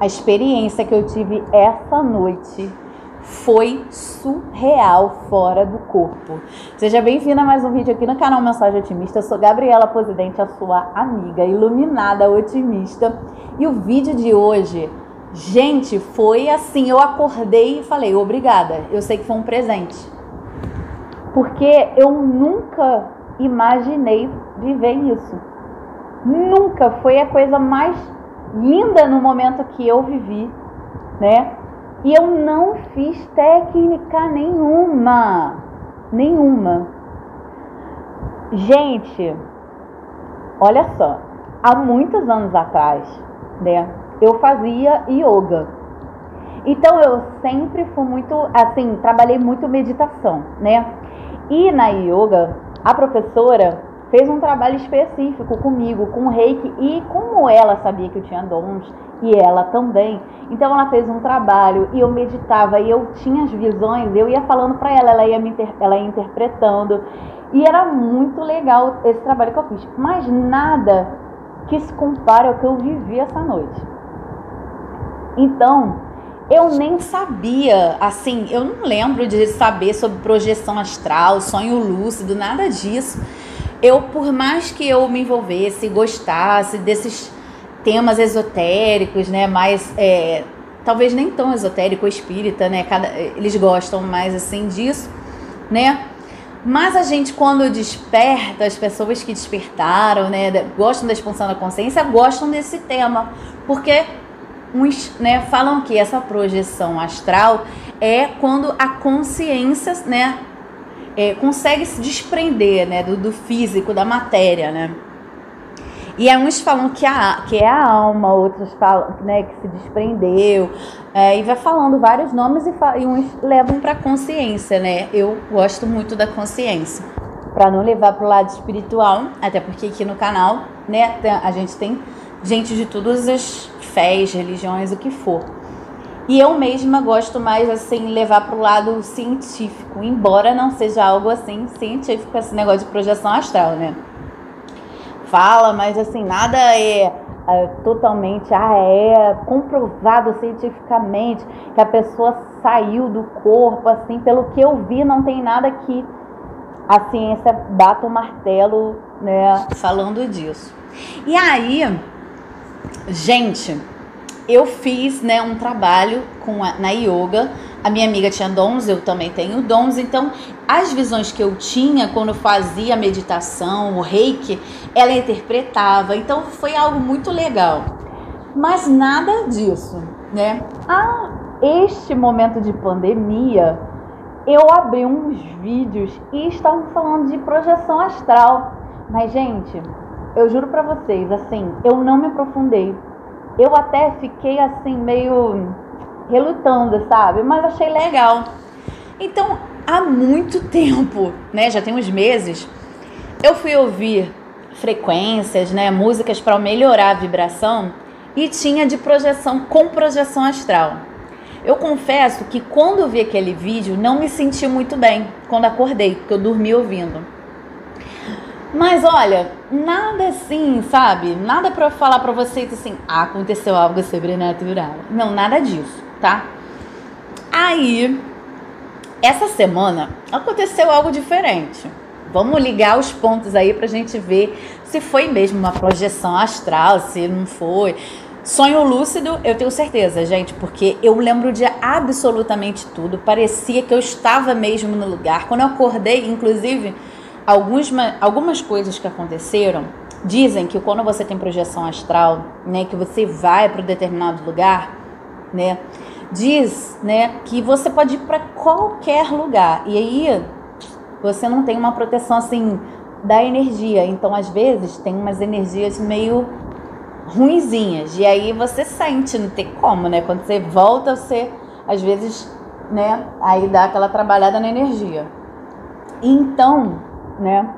A experiência que eu tive essa noite foi surreal, fora do corpo. Seja bem-vinda a mais um vídeo aqui no canal Mensagem Otimista. Eu sou Gabriela Presidente, a sua amiga iluminada otimista. E o vídeo de hoje, gente, foi assim, eu acordei e falei, obrigada. Eu sei que foi um presente. Porque eu nunca imaginei viver isso. Nunca foi a coisa mais linda no momento que eu vivi, né? E eu não fiz técnica nenhuma. Nenhuma. Gente, olha só. Há muitos anos atrás, né? Eu fazia yoga. Então eu sempre fui muito, assim, trabalhei muito meditação, né? E na yoga, a professora fez um trabalho específico comigo, com o reiki, e como ela sabia que eu tinha dons, e ela também, então ela fez um trabalho e eu meditava e eu tinha as visões, eu ia falando para ela, ela ia, me inter, ela ia interpretando, e era muito legal esse trabalho que eu fiz, mas nada que se compare ao que eu vivi essa noite. Então, eu nem sabia, assim, eu não lembro de saber sobre projeção astral, sonho lúcido, nada disso eu, por mais que eu me envolvesse, gostasse desses temas esotéricos, né, mais é, talvez nem tão esotérico, espírita, né, cada, eles gostam mais assim disso, né, mas a gente quando desperta, as pessoas que despertaram, né, gostam da expansão da consciência, gostam desse tema, porque uns, né, falam que essa projeção astral é quando a consciência, né, é, consegue se desprender né, do, do, físico, da matéria, né? E uns falam que, a, que é a alma, outros falam né, que se desprendeu, é, e vai falando vários nomes e, e uns levam para a consciência, né? Eu gosto muito da consciência, para não levar para o lado espiritual, até porque aqui no canal, né, a gente tem gente de todas as fés, religiões, o que for. E eu mesma gosto mais assim levar para o lado científico, embora não seja algo assim científico esse negócio de projeção astral, né? Fala, mas assim nada é, é totalmente ah é comprovado cientificamente que a pessoa saiu do corpo assim, pelo que eu vi não tem nada que a ciência bata o martelo, né, falando disso. E aí, gente, eu fiz né, um trabalho com a, na yoga. A minha amiga tinha dons, eu também tenho dons. Então, as visões que eu tinha quando fazia a meditação, o reiki, ela interpretava. Então, foi algo muito legal. Mas nada disso, né? Ah, este momento de pandemia, eu abri uns vídeos e estavam falando de projeção astral. Mas, gente, eu juro pra vocês, assim, eu não me aprofundei eu até fiquei assim, meio relutando, sabe? Mas achei legal. Então, há muito tempo, né? Já tem uns meses, eu fui ouvir frequências, né? Músicas para melhorar a vibração e tinha de projeção com projeção astral. Eu confesso que quando vi aquele vídeo não me senti muito bem quando acordei, porque eu dormi ouvindo. Mas olha, nada assim, sabe? Nada para falar para vocês assim, ah, aconteceu algo sobrenatural. Não, nada disso, tá? Aí, essa semana aconteceu algo diferente. Vamos ligar os pontos aí pra gente ver se foi mesmo uma projeção astral, se não foi. Sonho lúcido, eu tenho certeza, gente, porque eu lembro de absolutamente tudo. Parecia que eu estava mesmo no lugar. Quando eu acordei, inclusive, alguns, algumas coisas que aconteceram dizem que quando você tem projeção astral, né, que você vai para um determinado lugar, né, diz, né, que você pode ir para qualquer lugar. E aí você não tem uma proteção assim da energia, então às vezes tem umas energias meio ruinzinhas. E aí você sente, não tem como, né, quando você volta você às vezes, né, aí dá aquela trabalhada na energia. Então, né?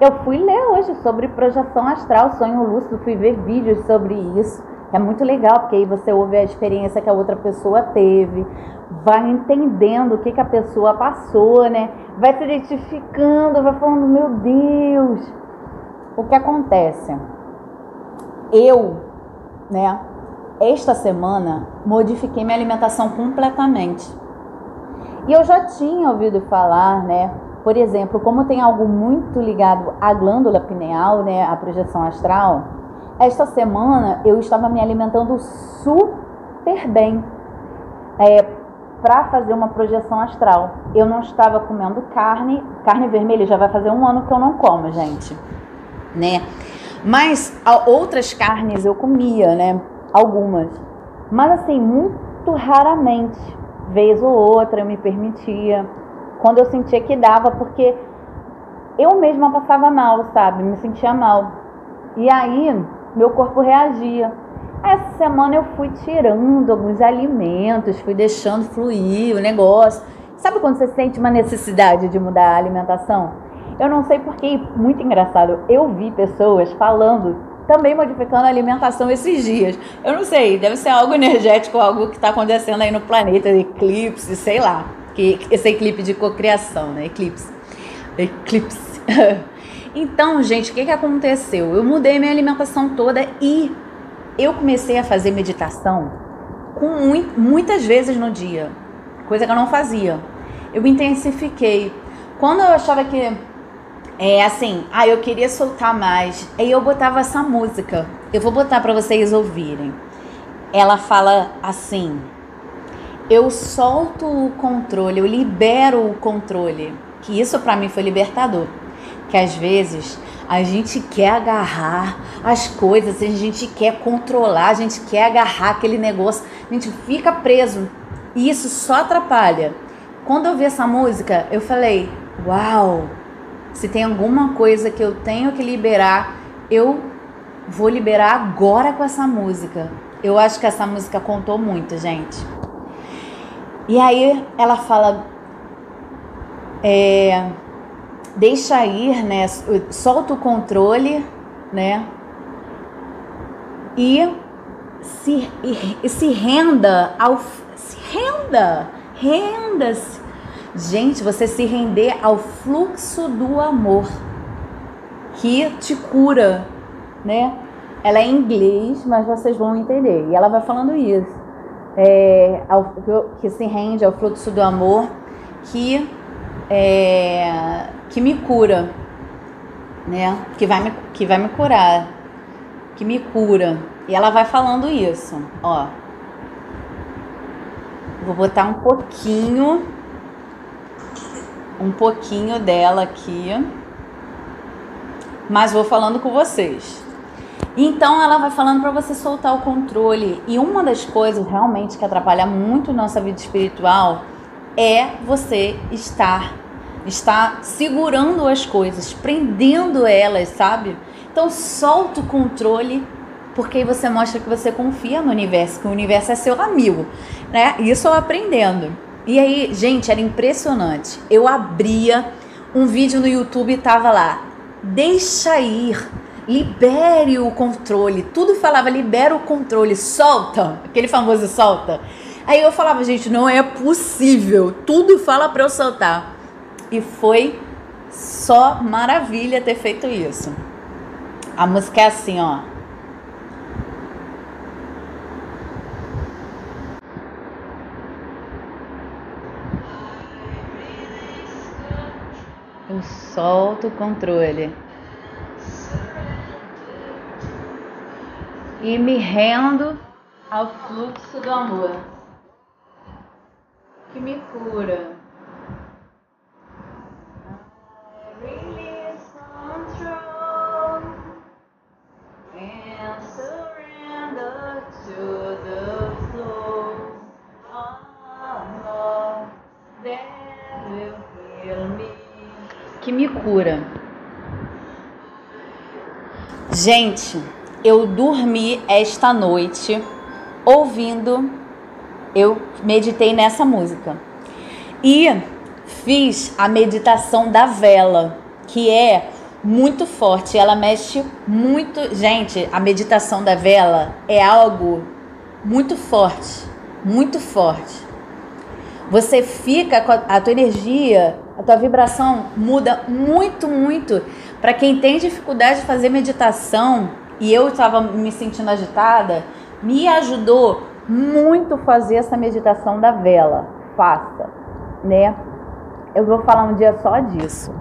Eu fui ler hoje sobre projeção astral, sonho lúcido, fui ver vídeos sobre isso. É muito legal, porque aí você ouve a experiência que a outra pessoa teve, vai entendendo o que, que a pessoa passou, né? Vai se identificando, vai falando, meu Deus, o que acontece? Eu, né, esta semana modifiquei minha alimentação completamente. E eu já tinha ouvido falar, né? Por exemplo, como tem algo muito ligado à glândula pineal, né, à projeção astral, esta semana eu estava me alimentando super bem é, para fazer uma projeção astral. Eu não estava comendo carne, carne vermelha já vai fazer um ano que eu não como, gente, né? Mas outras carnes eu comia, né? Algumas, mas assim muito raramente, vez ou outra eu me permitia quando eu sentia que dava, porque eu mesma passava mal, sabe? Me sentia mal. E aí, meu corpo reagia. Essa semana eu fui tirando alguns alimentos, fui deixando fluir o negócio. Sabe quando você sente uma necessidade de mudar a alimentação? Eu não sei porque, muito engraçado, eu vi pessoas falando, também modificando a alimentação esses dias. Eu não sei, deve ser algo energético, algo que está acontecendo aí no planeta, eclipse, sei lá que esse eclipse de cocriação, né? Eclipse. Eclipse. então, gente, o que, que aconteceu? Eu mudei minha alimentação toda e eu comecei a fazer meditação com muitas vezes no dia, coisa que eu não fazia. Eu intensifiquei. Quando eu achava que é assim, ah, eu queria soltar mais, aí eu botava essa música. Eu vou botar para vocês ouvirem. Ela fala assim: eu solto o controle, eu libero o controle. Que isso para mim foi libertador. Que às vezes a gente quer agarrar as coisas, a gente quer controlar, a gente quer agarrar aquele negócio, a gente fica preso. E isso só atrapalha. Quando eu vi essa música, eu falei: "Uau! Se tem alguma coisa que eu tenho que liberar, eu vou liberar agora com essa música". Eu acho que essa música contou muito, gente. E aí ela fala, é, deixa ir, né? Solta o controle, né? E se, e, se renda ao. Se renda! Renda-se! Gente, você se render ao fluxo do amor que te cura, né? Ela é em inglês, mas vocês vão entender. E ela vai falando isso é, ao, que se rende ao fluxo do amor que, é, que me cura, né? Que vai me, que vai me curar, que me cura. E ela vai falando isso, ó. Vou botar um pouquinho, um pouquinho dela aqui, mas vou falando com vocês. Então ela vai falando para você soltar o controle. E uma das coisas realmente que atrapalha muito nossa vida espiritual é você estar estar segurando as coisas, prendendo elas, sabe? Então solta o controle, porque aí você mostra que você confia no universo, que o universo é seu amigo, né? Isso eu aprendendo. E aí, gente, era impressionante. Eu abria um vídeo no YouTube e tava lá: "Deixa ir libere o controle. Tudo falava libera o controle, solta, aquele famoso solta. Aí eu falava, gente, não é possível. Tudo fala para eu soltar. E foi só maravilha ter feito isso. A música é assim, ó. Eu solto o controle. E me rendo ao fluxo do amor que me cura. Que me cura. Gente, eu dormi esta noite ouvindo, eu meditei nessa música. E fiz a meditação da vela, que é muito forte, ela mexe muito. Gente, a meditação da vela é algo muito forte, muito forte. Você fica com a, a tua energia, a tua vibração muda muito, muito. Para quem tem dificuldade de fazer meditação, e eu estava me sentindo agitada, Me ajudou muito fazer essa meditação da vela. Faça, né? Eu vou falar um dia só disso.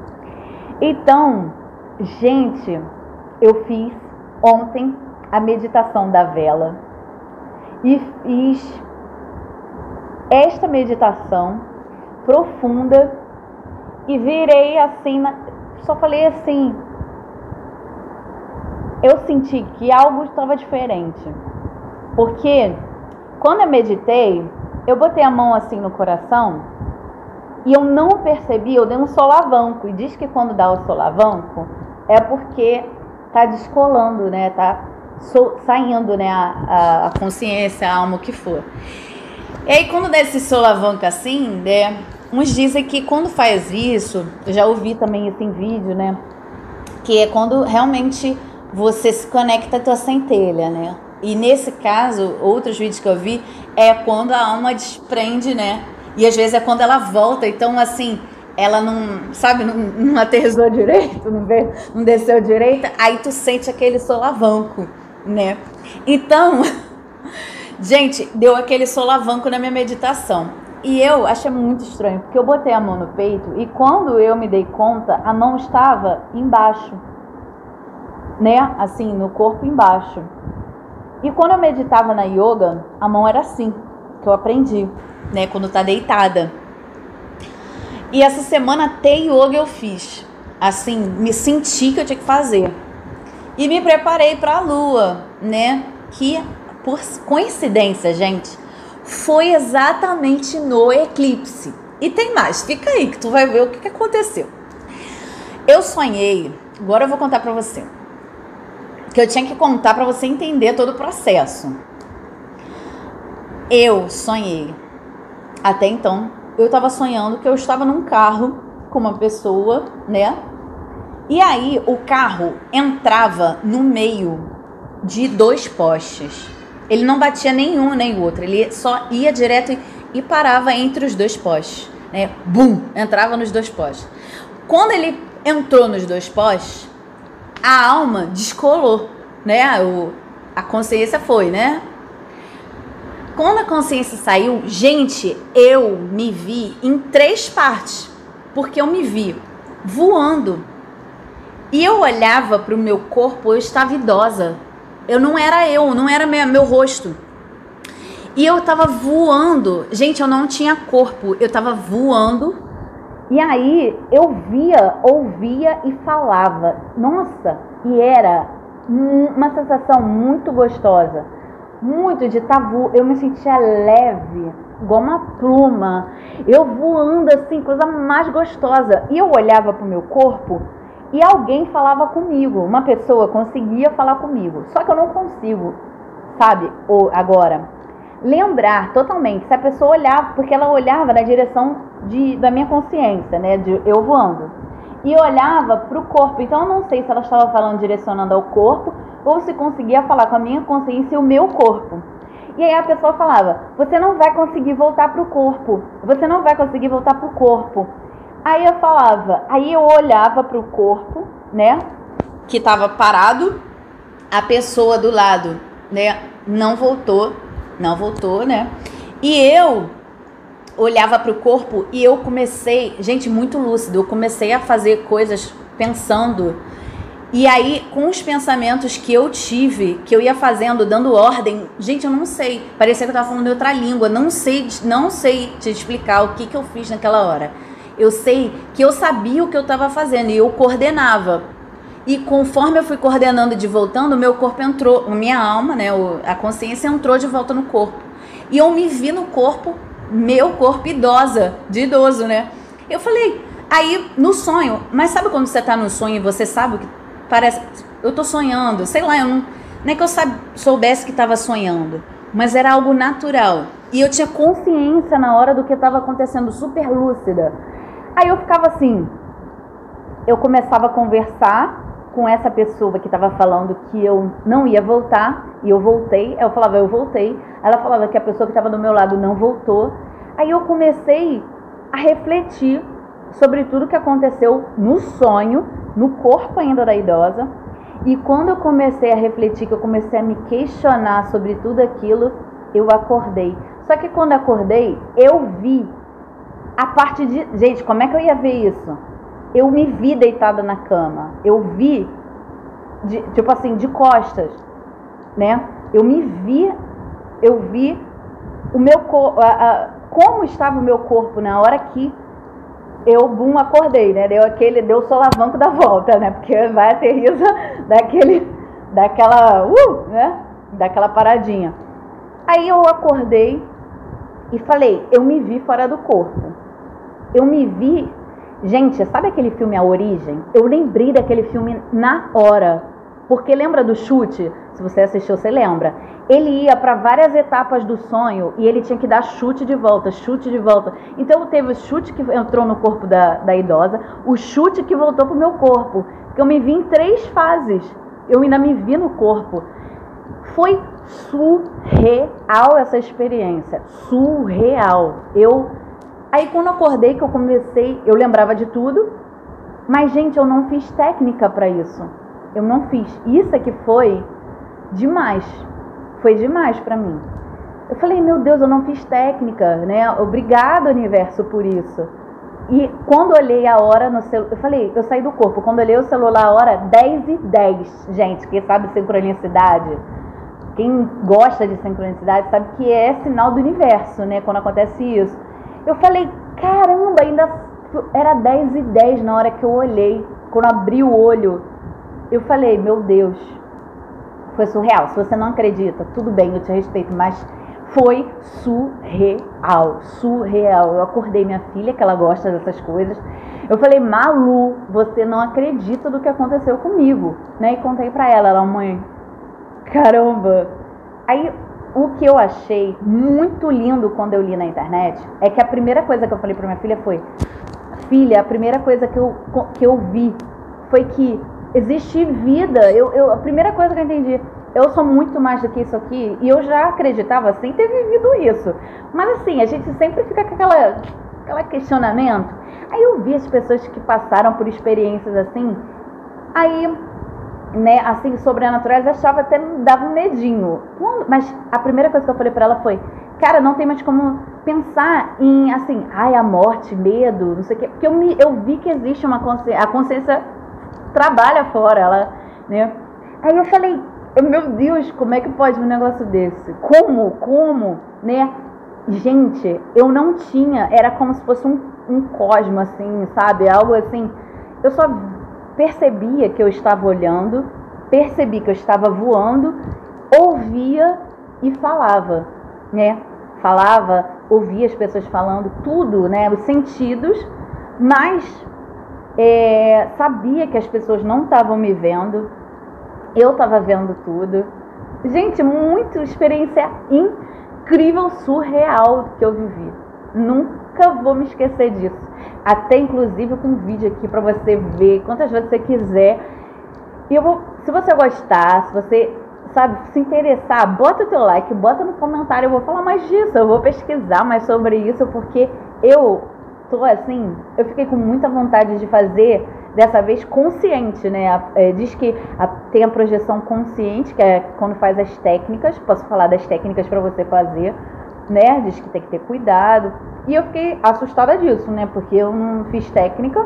Então, gente, eu fiz ontem a meditação da vela e fiz esta meditação profunda e virei assim, só falei assim, eu senti que algo estava diferente. Porque quando eu meditei, eu botei a mão assim no coração e eu não percebi, eu dei um solavanco. E diz que quando dá o solavanco é porque tá descolando, né? Tá saindo, né? A, a, a, consciência, a alma, o que for. E aí, quando dá esse solavanco assim, né? Uns dizem que quando faz isso, eu já ouvi também isso em vídeo, né? Que é quando realmente você se conecta à tua centelha, né? E nesse caso, outros vídeos que eu vi, é quando a alma desprende, né? E às vezes é quando ela volta. Então, assim, ela não, sabe, não, não aterrizou direito, não, veio, não desceu direito, aí tu sente aquele solavanco, né? Então, gente, deu aquele solavanco na minha meditação. E eu achei muito estranho, porque eu botei a mão no peito e quando eu me dei conta, a mão estava embaixo né? Assim, no corpo embaixo. E quando eu meditava na yoga, a mão era assim, que eu aprendi, né? Quando tá deitada. E essa semana até yoga eu fiz. Assim, me senti que eu tinha que fazer. E me preparei para a lua, né? Que por coincidência, gente, foi exatamente no eclipse. E tem mais, fica aí que tu vai ver o que, aconteceu. Eu sonhei, agora eu vou contar para você que eu tinha que contar para você entender todo o processo. Eu sonhei. Até então, eu estava sonhando que eu estava num carro com uma pessoa, né? E aí o carro entrava no meio de dois postes. Ele não batia nenhum nem outro, ele só ia direto e parava entre os dois postes, né? Bum, entrava nos dois postes. Quando ele entrou nos dois postes, a alma descolou, né? O, a consciência foi, né? Quando a consciência saiu, gente, eu me vi em três partes, porque eu me vi voando. E eu olhava para o meu corpo, eu estava idosa. Eu não era eu, não era meu, meu rosto. E eu estava voando. Gente, eu não tinha corpo, eu estava voando e aí eu via, ouvia e falava. Nossa, e era uma sensação muito gostosa. Muito de tabu. Eu me sentia leve, igual uma pluma. Eu voando assim, coisa mais gostosa. E eu olhava para o meu corpo e alguém falava comigo. Uma pessoa conseguia falar comigo. Só que eu não consigo, sabe? Ou agora lembrar totalmente. Se a pessoa olhava, porque ela olhava na direção de, da minha consciência, né? De eu voando. E olhava para o corpo. Então eu não sei se ela estava falando direcionando ao corpo ou se conseguia falar com a minha consciência e o meu corpo. E aí a pessoa falava: Você não vai conseguir voltar para o corpo. Você não vai conseguir voltar para o corpo. Aí eu falava, aí eu olhava para o corpo, né? Que estava parado, a pessoa do lado, né? Não voltou não voltou, né? E eu olhava para o corpo e eu comecei, gente, muito lúcido, eu comecei a fazer coisas pensando. E aí, com os pensamentos que eu tive, que eu ia fazendo, dando ordem, gente, eu não sei. Parecia que eu estava falando outra língua. Não sei, não sei te explicar o que, que eu fiz naquela hora. Eu sei que eu sabia o que eu estava fazendo e eu coordenava. E conforme eu fui coordenando de voltando, meu corpo entrou, minha alma, né, a consciência entrou de volta no corpo. E eu me vi no corpo, meu corpo idosa, de idoso, né? Eu falei, aí no sonho, mas sabe quando você tá no sonho e você sabe que parece, eu tô sonhando, sei lá, eu não, nem é que eu sabe, soubesse que estava sonhando, mas era algo natural. E eu tinha consciência na hora do que estava acontecendo, super lúcida. Aí eu ficava assim, eu começava a conversar com essa pessoa que estava falando que eu não ia voltar e eu voltei. Eu falava, eu voltei. Ela falava que a pessoa que estava do meu lado não voltou. Aí eu comecei a refletir sobre tudo que aconteceu no sonho, no corpo ainda da idosa. E quando eu comecei a refletir, que eu comecei a me questionar sobre tudo aquilo, eu acordei. Só que quando acordei, eu vi a parte de. Gente, como é que eu ia ver isso? Eu me vi deitada na cama. Eu vi, de, tipo assim, de costas, né? Eu me vi, eu vi o meu como estava o meu corpo na hora que eu, bum, acordei, né? Deu aquele, deu o solavanco da volta, né? Porque vai aterriza daquele, daquela, uh, né? Daquela paradinha. Aí eu acordei e falei, eu me vi fora do corpo. Eu me vi. Gente, sabe aquele filme A Origem? Eu lembrei daquele filme na hora. Porque lembra do chute? Se você assistiu, você lembra. Ele ia para várias etapas do sonho e ele tinha que dar chute de volta, chute de volta. Então teve o chute que entrou no corpo da, da idosa, o chute que voltou pro meu corpo. Porque eu me vi em três fases. Eu ainda me vi no corpo. Foi surreal essa experiência. Surreal. Eu. Aí quando eu acordei, que eu comecei, eu lembrava de tudo, mas gente, eu não fiz técnica para isso. Eu não fiz. Isso que foi demais. Foi demais para mim. Eu falei, meu Deus, eu não fiz técnica, né? Obrigado, universo, por isso. E quando olhei a hora no celular, eu falei, eu saí do corpo. Quando olhei o celular, a hora 10 e 10. Gente, quem sabe sincronicidade? Quem gosta de sincronicidade sabe que é sinal do universo, né? Quando acontece isso. Eu falei, caramba, ainda era 10 e 10 na hora que eu olhei. Quando abri o olho, eu falei, meu Deus, foi surreal. Se você não acredita, tudo bem, eu te respeito, mas foi surreal, surreal. Eu acordei minha filha, que ela gosta dessas coisas. Eu falei, Malu, você não acredita do que aconteceu comigo, né? E contei pra ela, ela, mãe, caramba. Aí, o que eu achei muito lindo quando eu li na internet é que a primeira coisa que eu falei pra minha filha foi: Filha, a primeira coisa que eu, que eu vi foi que existe vida. Eu, eu, a primeira coisa que eu entendi, eu sou muito mais do que isso aqui. E eu já acreditava sem ter vivido isso. Mas assim, a gente sempre fica com aquela, aquela questionamento. Aí eu vi as pessoas que passaram por experiências assim. Aí né, assim, sobrenaturais, achava até dava um medinho. Mas a primeira coisa que eu falei para ela foi: cara, não tem mais como pensar em, assim, ai, a morte, medo, não sei o quê. Porque eu, me, eu vi que existe uma consciência, a consciência trabalha fora, ela, né. Aí eu falei: meu Deus, como é que pode um negócio desse? Como? Como? Né? Gente, eu não tinha, era como se fosse um, um cosmo, assim, sabe? Algo assim. Eu só percebia que eu estava olhando, percebi que eu estava voando, ouvia e falava, né? Falava, ouvia as pessoas falando, tudo, né? Os sentidos, mas é, sabia que as pessoas não estavam me vendo, eu estava vendo tudo. Gente, muita experiência incrível, surreal que eu vivi. Nunca vou me esquecer disso até inclusive com um vídeo aqui para você ver quantas vezes você quiser. E eu vou, se você gostar, se você sabe, se interessar, bota o teu like, bota no comentário, eu vou falar mais disso, eu vou pesquisar mais sobre isso, porque eu tô assim, eu fiquei com muita vontade de fazer dessa vez consciente, né? É, diz que tem a projeção consciente, que é quando faz as técnicas, posso falar das técnicas para você fazer, né? Diz que tem que ter cuidado. E eu fiquei assustada disso, né? Porque eu não fiz técnica.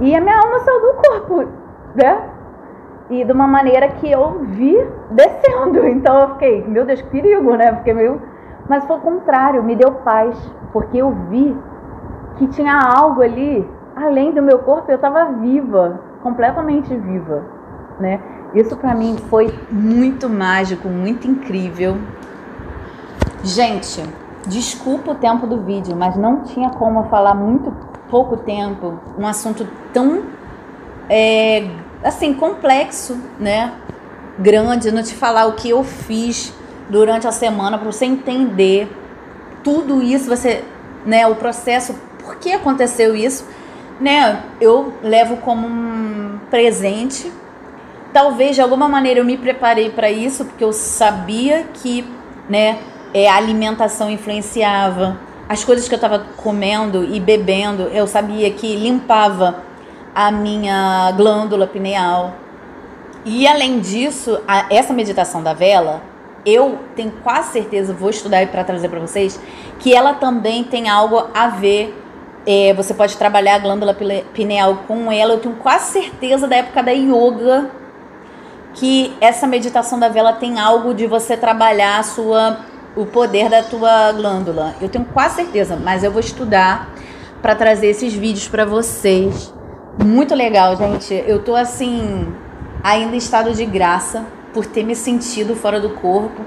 E a minha alma saiu do corpo, né? E de uma maneira que eu vi descendo. Então eu fiquei, meu Deus, que perigo, né? Porque meio. Mas foi o contrário, me deu paz. Porque eu vi que tinha algo ali, além do meu corpo, eu estava viva, completamente viva, né? Isso para mim foi muito mágico, muito incrível. Gente, desculpa o tempo do vídeo, mas não tinha como falar muito pouco tempo um assunto tão é, assim complexo, né? Grande, não te falar o que eu fiz durante a semana para você entender tudo isso, você, né? O processo, por que aconteceu isso, né? Eu levo como um presente. Talvez de alguma maneira eu me preparei para isso, porque eu sabia que, né? É, a alimentação influenciava, as coisas que eu estava comendo e bebendo, eu sabia que limpava a minha glândula pineal, E além disso, a, essa meditação da vela, eu tenho quase certeza, vou estudar para trazer para vocês, que ela também tem algo a ver. É, você pode trabalhar a glândula pineal com ela. Eu tenho quase certeza da época da yoga que essa meditação da vela tem algo de você trabalhar a sua o poder da tua glândula. Eu tenho quase certeza, mas eu vou estudar para trazer esses vídeos para vocês. Muito legal, gente. Eu tô assim ainda em estado de graça por ter me sentido fora do corpo,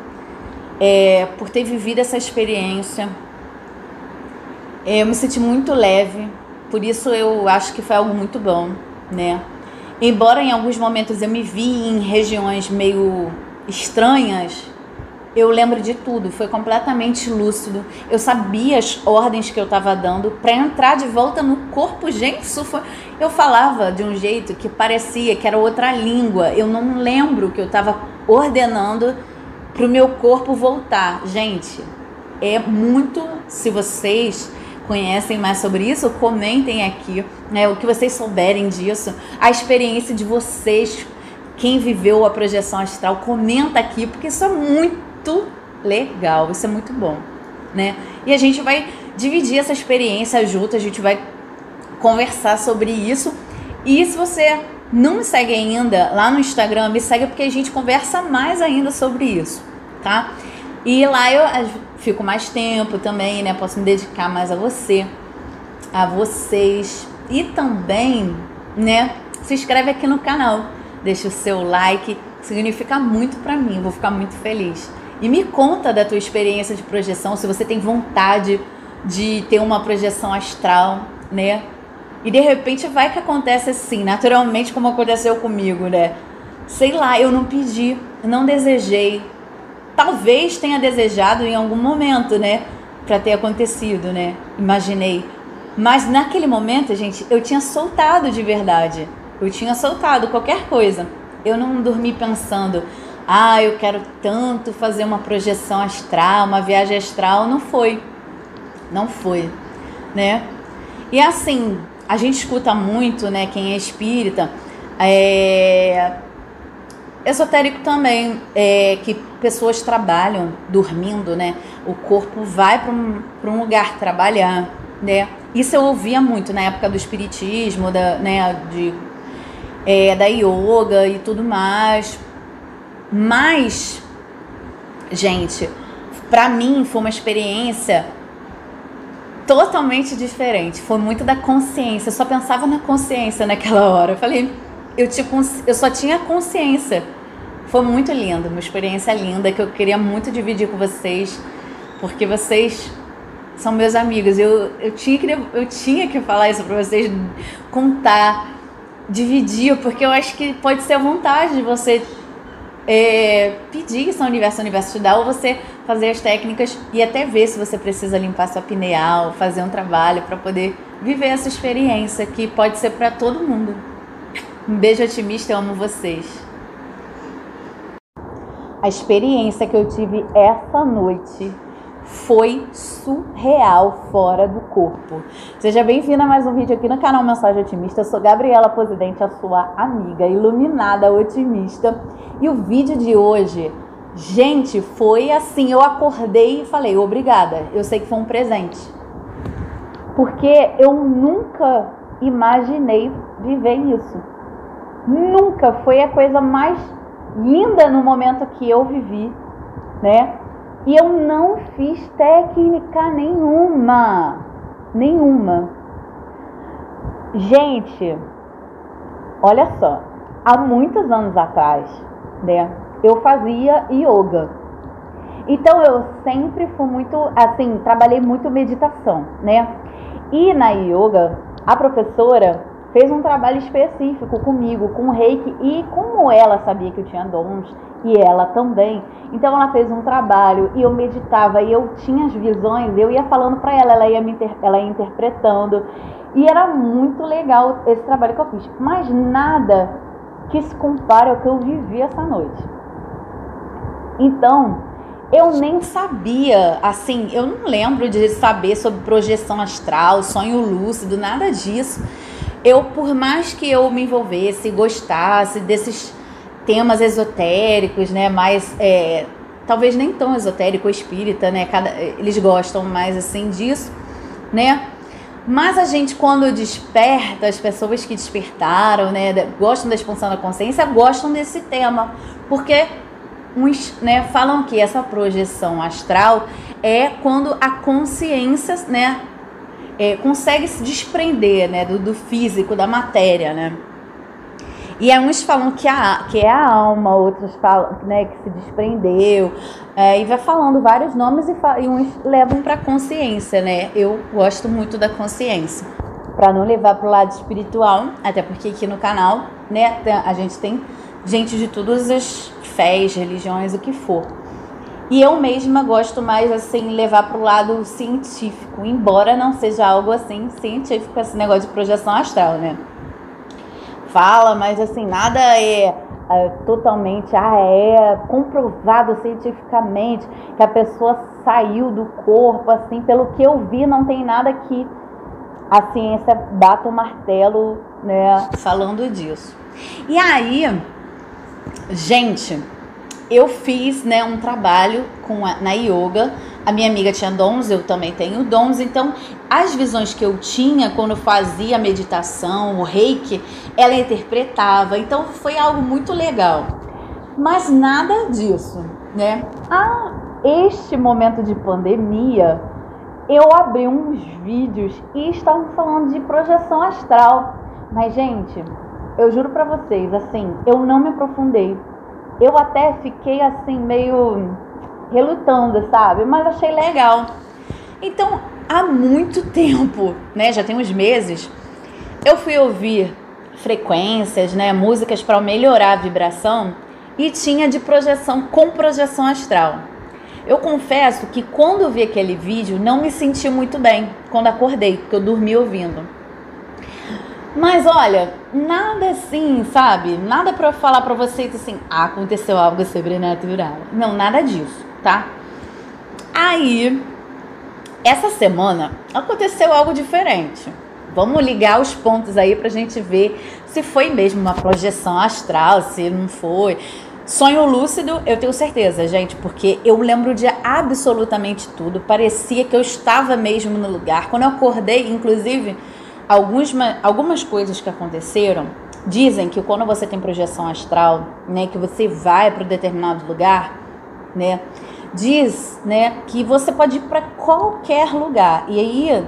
é, por ter vivido essa experiência. É, eu me senti muito leve, por isso eu acho que foi algo muito bom, né? Embora em alguns momentos eu me vi em regiões meio estranhas, eu lembro de tudo, foi completamente lúcido. Eu sabia as ordens que eu estava dando para entrar de volta no corpo. Gente, isso foi... eu falava de um jeito que parecia que era outra língua. Eu não lembro que eu estava ordenando para o meu corpo voltar. Gente, é muito. Se vocês conhecem mais sobre isso, comentem aqui, né, o que vocês souberem disso, a experiência de vocês, quem viveu a projeção astral, comenta aqui, porque isso é muito legal, isso é muito bom, né? E a gente vai dividir essa experiência junto, a gente vai conversar sobre isso. E se você não me segue ainda lá no Instagram, me segue porque a gente conversa mais ainda sobre isso, tá? E lá eu fico mais tempo também, né? Posso me dedicar mais a você, a vocês. E também, né? Se inscreve aqui no canal, deixa o seu like, significa muito para mim, vou ficar muito feliz. E me conta da tua experiência de projeção, se você tem vontade de ter uma projeção astral, né? E de repente vai que acontece assim, naturalmente, como aconteceu comigo, né? Sei lá, eu não pedi, não desejei, talvez tenha desejado em algum momento, né? Para ter acontecido, né? Imaginei. Mas naquele momento, gente, eu tinha soltado de verdade. Eu tinha soltado qualquer coisa. Eu não dormi pensando, ah, eu quero tanto fazer uma projeção astral, uma viagem astral. Não foi. Não foi, né? E assim, a gente escuta muito, né? Quem é espírita, é, esotérico também, é, que pessoas trabalham dormindo, né? O corpo vai para um, um lugar trabalhar, né? Isso eu ouvia muito na época do espiritismo, da, né, de, é, da yoga e tudo mais. Mas, gente, para mim foi uma experiência totalmente diferente. Foi muito da consciência. Eu só pensava na consciência naquela hora. Eu falei, eu, tipo, eu só tinha consciência. Foi muito lindo, uma experiência linda que eu queria muito dividir com vocês, porque vocês são meus amigos. Eu, eu, tinha, que, eu tinha que falar isso para vocês, contar, dividir, porque eu acho que pode ser a vontade de você é, pedir que São Universo dá, ou você fazer as técnicas e até ver se você precisa limpar sua pineal, fazer um trabalho para poder viver essa experiência que pode ser para todo mundo. Um beijo otimista, eu amo vocês. A experiência que eu tive essa noite foi surreal fora do corpo. Seja bem-vinda a mais um vídeo aqui no canal Mensagem Otimista. Eu sou Gabriela Presidente, a sua amiga iluminada otimista. E o vídeo de hoje, gente, foi assim, eu acordei e falei, obrigada. Eu sei que foi um presente. Porque eu nunca imaginei viver isso. Nunca foi a coisa mais linda no momento que eu vivi, né? E eu não fiz técnica nenhuma, nenhuma. Gente, olha só, há muitos anos atrás, né? Eu fazia yoga. Então eu sempre fui muito, assim, trabalhei muito meditação, né? E na yoga, a professora fez um trabalho específico comigo, com o reiki, e como ela sabia que eu tinha dons, e ela também, então ela fez um trabalho e eu meditava e eu tinha as visões, eu ia falando para ela, ela ia, me inter, ela ia interpretando, e era muito legal esse trabalho que eu fiz, mas nada que se compare ao que eu vivi essa noite. Então, eu nem sabia, assim, eu não lembro de saber sobre projeção astral, sonho lúcido, nada disso eu, por mais que eu me envolvesse, gostasse desses temas esotéricos, né? Mais é, talvez nem tão esotérico, espírita, né? Cada, eles gostam mais assim disso, né? Mas a gente, quando desperta, as pessoas que despertaram, né, gostam da expansão da consciência, gostam desse tema. Porque uns né, falam que essa projeção astral é quando a consciência né, é, consegue se desprender né, do, do físico, da matéria, né? E uns falam que, a, que é a alma, outros falam né, que se desprendeu. É, e vai falando vários nomes e, e uns levam para consciência, né? Eu gosto muito da consciência. Para não levar para o lado espiritual, até porque aqui no canal né, a gente tem gente de todas as fés, religiões, o que for. E eu mesma gosto mais assim levar para o lado científico, embora não seja algo assim científico esse negócio de projeção astral, né? fala, mas assim, nada é, é totalmente, ah, é comprovado cientificamente que a pessoa saiu do corpo, assim, pelo que eu vi, não tem nada que a ciência bata o martelo, né, falando disso. E aí, gente, eu fiz, né, um trabalho com a, na yoga a minha amiga tinha dons, eu também tenho dons, então as visões que eu tinha quando fazia a meditação, o reiki, ela interpretava, então foi algo muito legal. Mas nada disso, né? Ah, este momento de pandemia, eu abri uns vídeos e estavam falando de projeção astral. Mas, gente, eu juro pra vocês, assim, eu não me aprofundei. Eu até fiquei assim, meio relutando, sabe? Mas achei legal. Então, há muito tempo, né? Já tem uns meses, eu fui ouvir frequências, né? Músicas para melhorar a vibração e tinha de projeção com projeção astral. Eu confesso que quando vi aquele vídeo, não me senti muito bem quando acordei, porque eu dormi ouvindo. Mas olha, nada assim, sabe? Nada para falar para vocês assim, ah, aconteceu algo sobrenatural. Não, nada disso tá? Aí, essa semana aconteceu algo diferente. Vamos ligar os pontos aí pra gente ver se foi mesmo uma projeção astral, se não foi. Sonho lúcido, eu tenho certeza, gente, porque eu lembro de absolutamente tudo. Parecia que eu estava mesmo no lugar. Quando eu acordei, inclusive, alguns, algumas coisas que aconteceram dizem que quando você tem projeção astral, né, que você vai para um determinado lugar, né, diz, né, que você pode ir para qualquer lugar. E aí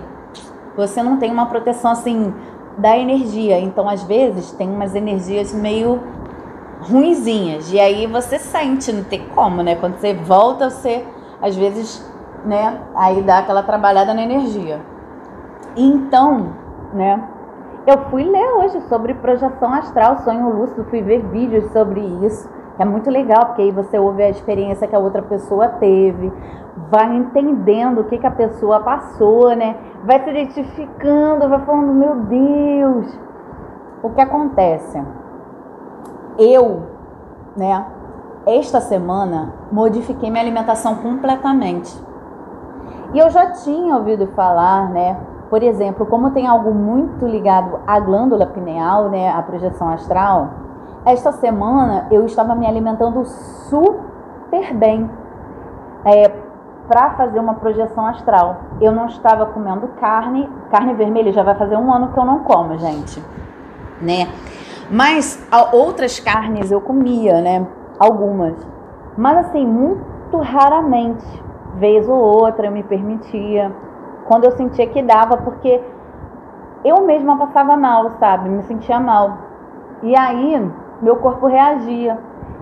você não tem uma proteção assim da energia. Então, às vezes, tem umas energias meio ruinzinhas. E aí você sente, não tem como, né? Quando você volta, você às vezes, né, aí dá aquela trabalhada na energia. Então, né, eu fui ler hoje sobre projeção astral, sonho lúcido, fui ver vídeos sobre isso. É muito legal, porque aí você ouve a experiência que a outra pessoa teve, vai entendendo o que, que a pessoa passou, né? Vai se identificando, vai falando, meu Deus. O que acontece? Eu, né, esta semana modifiquei minha alimentação completamente. E eu já tinha ouvido falar, né, por exemplo, como tem algo muito ligado à glândula pineal, né, à projeção astral, esta semana eu estava me alimentando super bem é, para fazer uma projeção astral. Eu não estava comendo carne, carne vermelha já vai fazer um ano que eu não como, gente, né? Mas outras carnes eu comia, né? Algumas, mas assim muito raramente, vez ou outra eu me permitia, quando eu sentia que dava, porque eu mesma passava mal, sabe? Me sentia mal. E aí meu corpo reagia.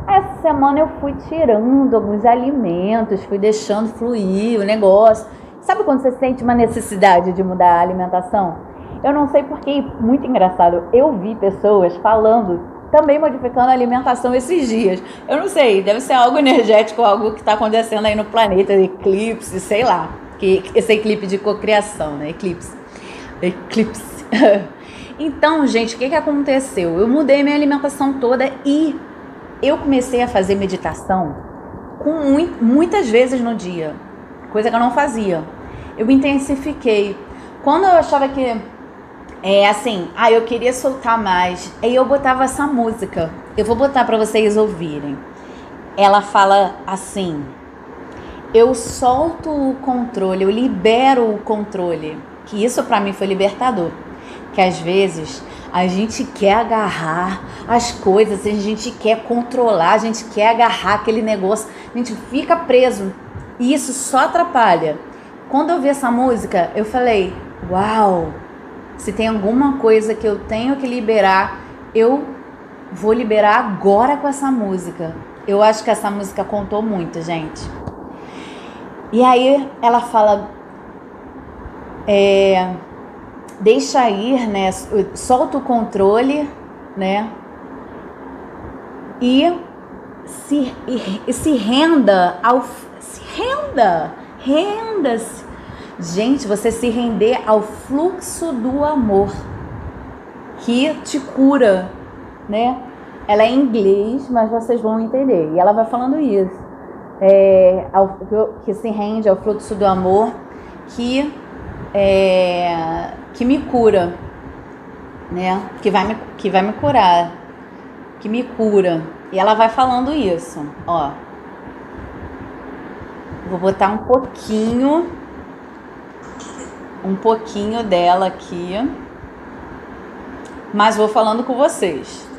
Essa semana eu fui tirando alguns alimentos, fui deixando fluir o negócio. Sabe quando você sente uma necessidade de mudar a alimentação? Eu não sei porque, muito engraçado, eu vi pessoas falando, também modificando a alimentação esses dias. Eu não sei, deve ser algo energético, algo que está acontecendo aí no planeta, eclipse, sei lá. Que, esse eclipse de cocriação, né? Eclipse. Eclipse. Então, gente, o que, que aconteceu? Eu mudei minha alimentação toda e eu comecei a fazer meditação com muitas vezes no dia, coisa que eu não fazia. Eu intensifiquei. Quando eu achava que é assim, ah, eu queria soltar mais, aí eu botava essa música Eu vou botar para vocês ouvirem. Ela fala assim: Eu solto o controle, eu libero o controle. Que isso para mim foi libertador. Que às vezes a gente quer agarrar as coisas, a gente quer controlar, a gente quer agarrar aquele negócio, a gente fica preso. E isso só atrapalha. Quando eu vi essa música, eu falei: Uau! Se tem alguma coisa que eu tenho que liberar, eu vou liberar agora com essa música. Eu acho que essa música contou muito, gente. E aí ela fala. É, deixa ir, né? Solta o controle, né? E se, e, se renda ao. Se renda! Renda-se! Gente, você se render ao fluxo do amor que te cura, né? Ela é em inglês, mas vocês vão entender. E ela vai falando isso. É, ao, que se rende ao fluxo do amor que é, que me cura, né? Que vai me, que vai me curar, que me cura. E ela vai falando isso, ó. Vou botar um pouquinho, um pouquinho dela aqui, mas vou falando com vocês.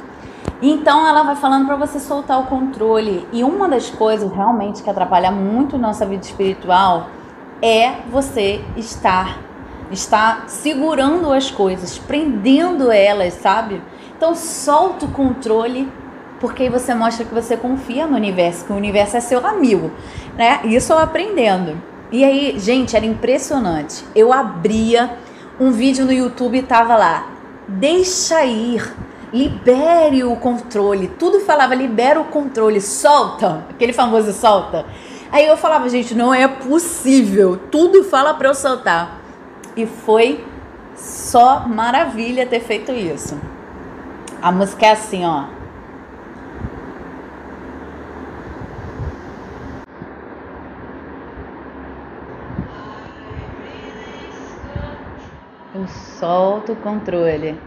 Então ela vai falando para você soltar o controle. E uma das coisas realmente que atrapalha muito nossa vida espiritual é você estar está segurando as coisas, prendendo elas, sabe? Então solta o controle, porque aí você mostra que você confia no universo, que o universo é seu amigo, né? Isso eu aprendendo. E aí, gente, era impressionante. Eu abria um vídeo no YouTube e tava lá: "Deixa ir, libere o controle". Tudo falava libera o controle, solta, aquele famoso solta. Aí eu falava, gente, não é possível. Tudo fala para eu soltar. E foi só maravilha ter feito isso. A música é assim, ó. Eu solto o controle.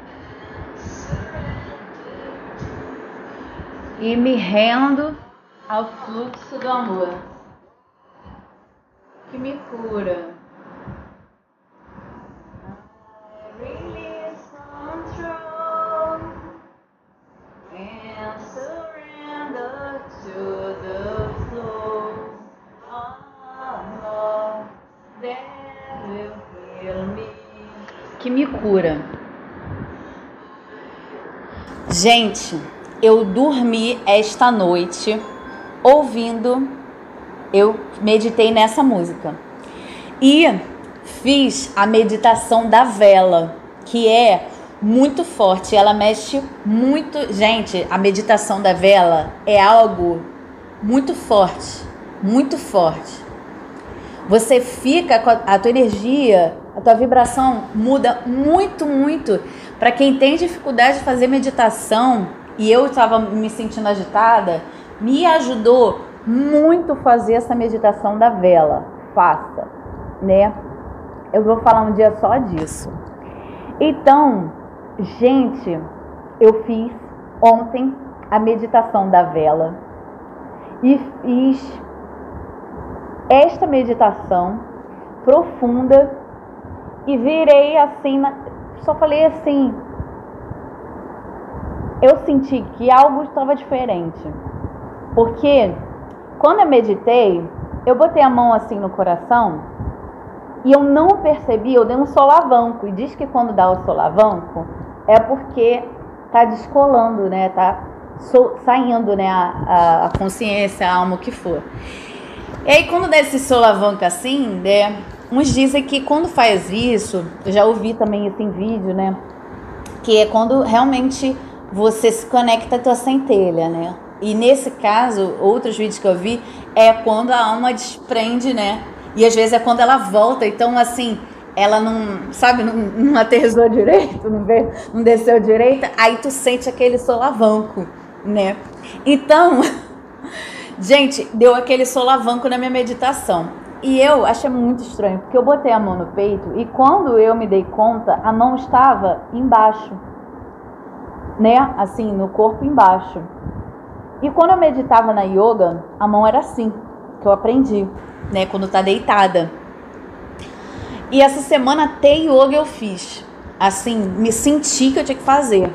E me rendo ao fluxo do amor que me cura. que me cura. Gente, eu dormi esta noite ouvindo, eu meditei nessa música. E fiz a meditação da vela, que é muito forte, ela mexe muito. Gente, a meditação da vela é algo muito forte, muito forte. Você fica com a, tua energia a tua vibração muda muito, muito. Para quem tem dificuldade de fazer meditação e eu estava me sentindo agitada, me ajudou muito fazer essa meditação da vela. Faça, né? Eu vou falar um dia só disso. Então, gente, eu fiz ontem a meditação da vela e fiz esta meditação profunda e virei assim, só falei assim. Eu senti que algo estava diferente. Porque quando eu meditei, eu botei a mão assim no coração e eu não percebi, eu dei um solavanco. E diz que quando dá o solavanco é porque tá descolando, né? Tá saindo, né? A, a, a consciência, a alma, o que for. E aí, quando dá esse solavanco assim, né? Uns dizem que quando faz isso, eu já ouvi também isso em vídeo, né? Que é quando realmente você se conecta à tua centelha, né? E nesse caso, outros vídeos que eu vi, é quando a alma desprende, né? E às vezes é quando ela volta. Então, assim, ela não, sabe, não, não direito, não, veio, não desceu direito, aí tu sente aquele solavanco, né? Então, gente, deu aquele solavanco na minha meditação. E eu achei muito estranho, porque eu botei a mão no peito e quando eu me dei conta, a mão estava embaixo, né? Assim, no corpo embaixo. E quando eu meditava na yoga, a mão era assim, que eu aprendi, né? Quando tá deitada. E essa semana até yoga eu fiz. Assim, me senti que eu tinha que fazer.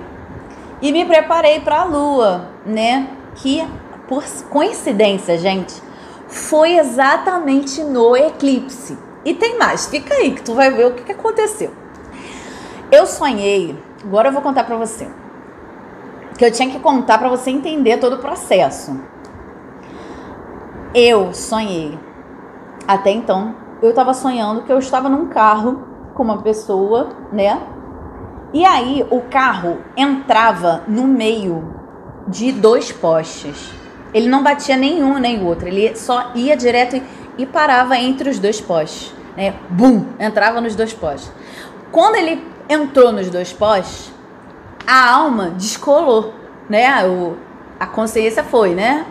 E me preparei para a lua, né? Que por coincidência, gente, foi exatamente no eclipse. E tem mais, fica aí que tu vai ver o que, aconteceu. Eu sonhei, agora eu vou contar para você. Que eu tinha que contar para você entender todo o processo. Eu sonhei. Até então, eu estava sonhando que eu estava num carro com uma pessoa, né? E aí o carro entrava no meio de dois postes. Ele não batia nenhum nem outro, ele só ia direto e parava entre os dois postes, né? Bum, entrava nos dois postes. Quando ele entrou nos dois postes, a alma descolou, né? O, a consciência foi, né?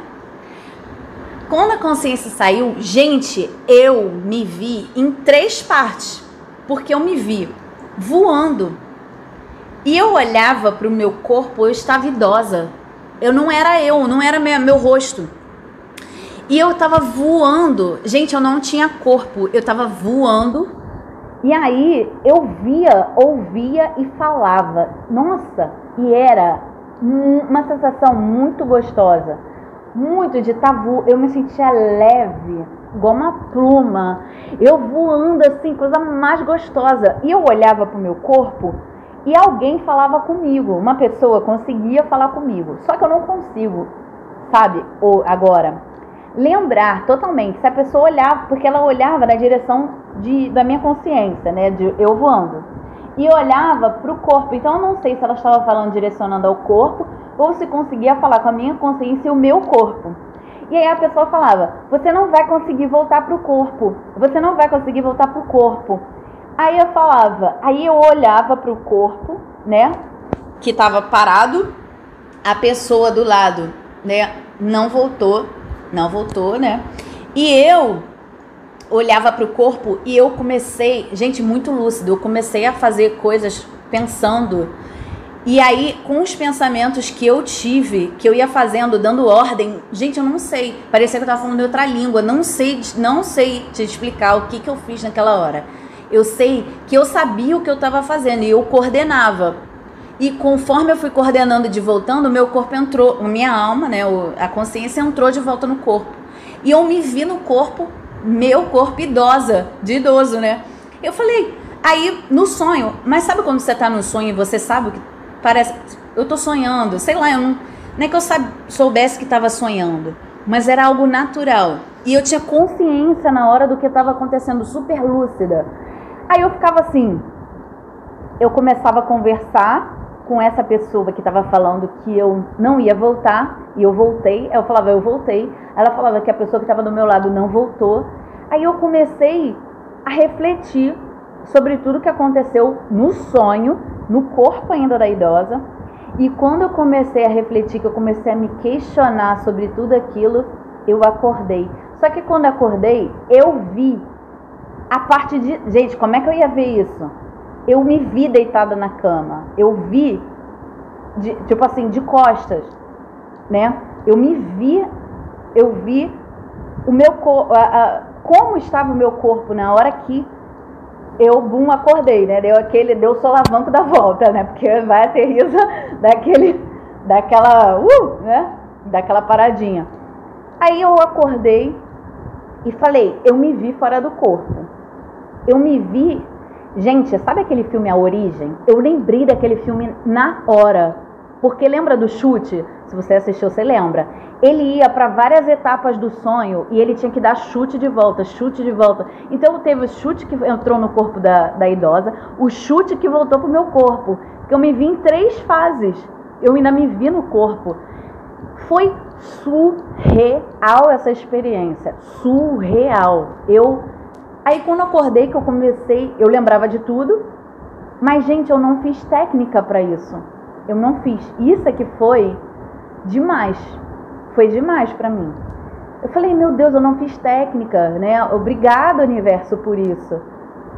Quando a consciência saiu, gente, eu me vi em três partes, porque eu me vi voando. E eu olhava para o meu corpo, eu estava idosa. Eu não era eu, não era meu, meu rosto. E eu estava voando. Gente, eu não tinha corpo, eu estava voando. E aí eu via, ouvia e falava. Nossa, e era uma sensação muito gostosa muito de tabu. Eu me sentia leve, igual uma pluma. Eu voando assim, coisa mais gostosa. E eu olhava para o meu corpo e alguém falava comigo. Uma pessoa conseguia falar comigo. Só que eu não consigo, sabe? Ou agora lembrar totalmente se a pessoa olhava, porque ela olhava na direção de, da minha consciência, né? De eu voando. E olhava para o corpo. Então eu não sei se ela estava falando direcionando ao corpo ou se conseguia falar com a minha consciência e o meu corpo. E aí a pessoa falava: Você não vai conseguir voltar para o corpo. Você não vai conseguir voltar para o corpo. Aí eu falava, aí eu olhava para o corpo, né? Que estava parado, a pessoa do lado, né? Não voltou, não voltou, né? E eu olhava para o corpo e eu comecei, gente, muito lúcido, eu comecei a fazer coisas pensando e aí, com os pensamentos que eu tive, que eu ia fazendo, dando ordem, gente, eu não sei. Parecia que eu estava falando outra língua. Não sei, não sei te explicar o que, que eu fiz naquela hora. Eu sei que eu sabia o que eu estava fazendo e eu coordenava. E conforme eu fui coordenando de voltando, o meu corpo entrou, minha alma, né, a consciência entrou de volta no corpo. E eu me vi no corpo, meu corpo idosa, de idoso, né? Eu falei, aí no sonho, mas sabe quando você está no sonho e você sabe que parece. Eu tô sonhando, sei lá, eu não. Não é que eu soubesse que estava sonhando, mas era algo natural. E eu tinha consciência na hora do que estava acontecendo, super lúcida. Aí eu ficava assim. Eu começava a conversar com essa pessoa que estava falando que eu não ia voltar, e eu voltei. Eu falava, eu voltei. Ela falava que a pessoa que estava do meu lado não voltou. Aí eu comecei a refletir sobre tudo que aconteceu no sonho no corpo ainda da idosa. E quando eu comecei a refletir, que eu comecei a me questionar sobre tudo aquilo, eu acordei. Só que quando acordei, eu vi a parte de. Gente, como é que eu ia ver isso? Eu me vi deitada na cama. Eu vi, de, tipo assim, de costas, né? Eu me vi, eu vi o meu corpo, como estava o meu corpo na hora que eu, bum, acordei, né? Deu aquele, deu o solavanco da volta, né? Porque vai aterriza daquele, daquela, uh, né? Daquela paradinha. Aí eu acordei e falei, eu me vi fora do corpo. Eu me vi, gente, sabe aquele filme A Origem? Eu lembrei daquele filme na hora. Porque lembra do chute? Se você assistiu, você lembra ele ia para várias etapas do sonho e ele tinha que dar chute de volta, chute de volta. Então teve o chute que entrou no corpo da, da idosa, o chute que voltou pro meu corpo. Que eu me vi em três fases. Eu ainda me vi no corpo. Foi surreal essa experiência. Surreal. Eu. Aí quando eu acordei, que eu comecei, eu lembrava de tudo. Mas, gente, eu não fiz técnica para isso. Eu não fiz. Isso é que foi demais foi demais para mim. Eu falei, meu Deus, eu não fiz técnica, né? Obrigado, universo, por isso.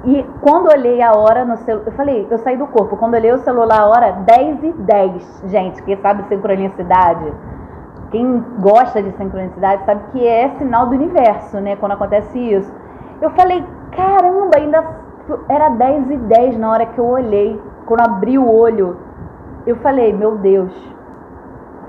E quando olhei a hora no celular, eu falei, eu saí do corpo. Quando olhei o celular, a hora 10 e 10. Gente, quem sabe sincronicidade? quem gosta de sincronicidade sabe que é sinal do universo, né? Quando acontece isso. Eu falei, caramba, ainda era 10 e 10 na hora que eu olhei. Quando abri o olho, eu falei, meu Deus,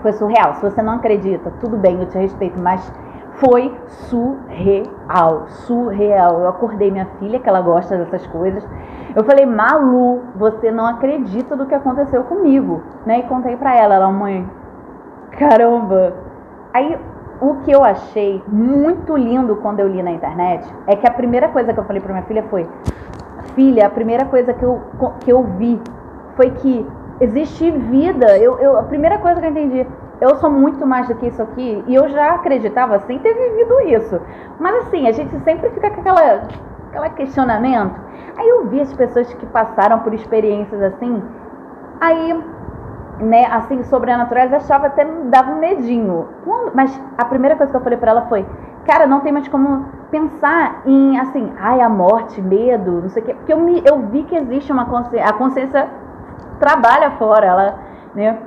foi surreal. Se você não acredita, tudo bem, eu te respeito, mas foi surreal, surreal. Eu acordei minha filha, que ela gosta dessas coisas. Eu falei, Malu, você não acredita do que aconteceu comigo, né? E contei pra ela, ela, mãe, caramba. Aí, o que eu achei muito lindo quando eu li na internet é que a primeira coisa que eu falei pra minha filha foi: Filha, a primeira coisa que eu, que eu vi foi que existe vida. Eu, eu, a primeira coisa que eu entendi, eu sou muito mais do que isso aqui. E eu já acreditava sem ter vivido isso. Mas assim, a gente sempre fica com aquela, aquela questionamento. Aí eu vi as pessoas que passaram por experiências assim. Aí né, assim, sobrenaturais, achava até dava um medinho. Mas a primeira coisa que eu falei para ela foi: cara, não tem mais como pensar em, assim, ai, a morte, medo, não sei o quê. Porque eu, me, eu vi que existe uma consciência, a consciência trabalha fora, ela, né.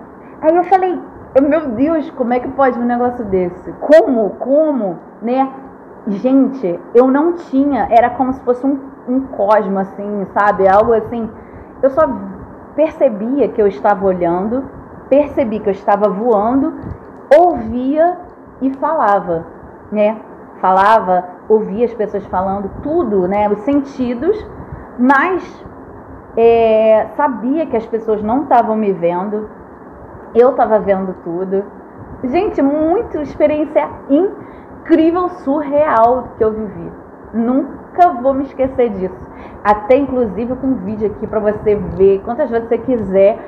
Aí eu falei: meu Deus, como é que pode um negócio desse? Como? Como? Né? Gente, eu não tinha, era como se fosse um, um cosmo, assim, sabe? Algo assim. Eu só percebia que eu estava olhando, percebi que eu estava voando, ouvia e falava, né? Falava, ouvia as pessoas falando, tudo, né? Os sentidos, mas é, sabia que as pessoas não estavam me vendo, eu estava vendo tudo. Gente, muita experiência incrível, surreal que eu vivi. Nunca vou me esquecer disso até inclusive com vídeo aqui para você ver quantas vezes você quiser.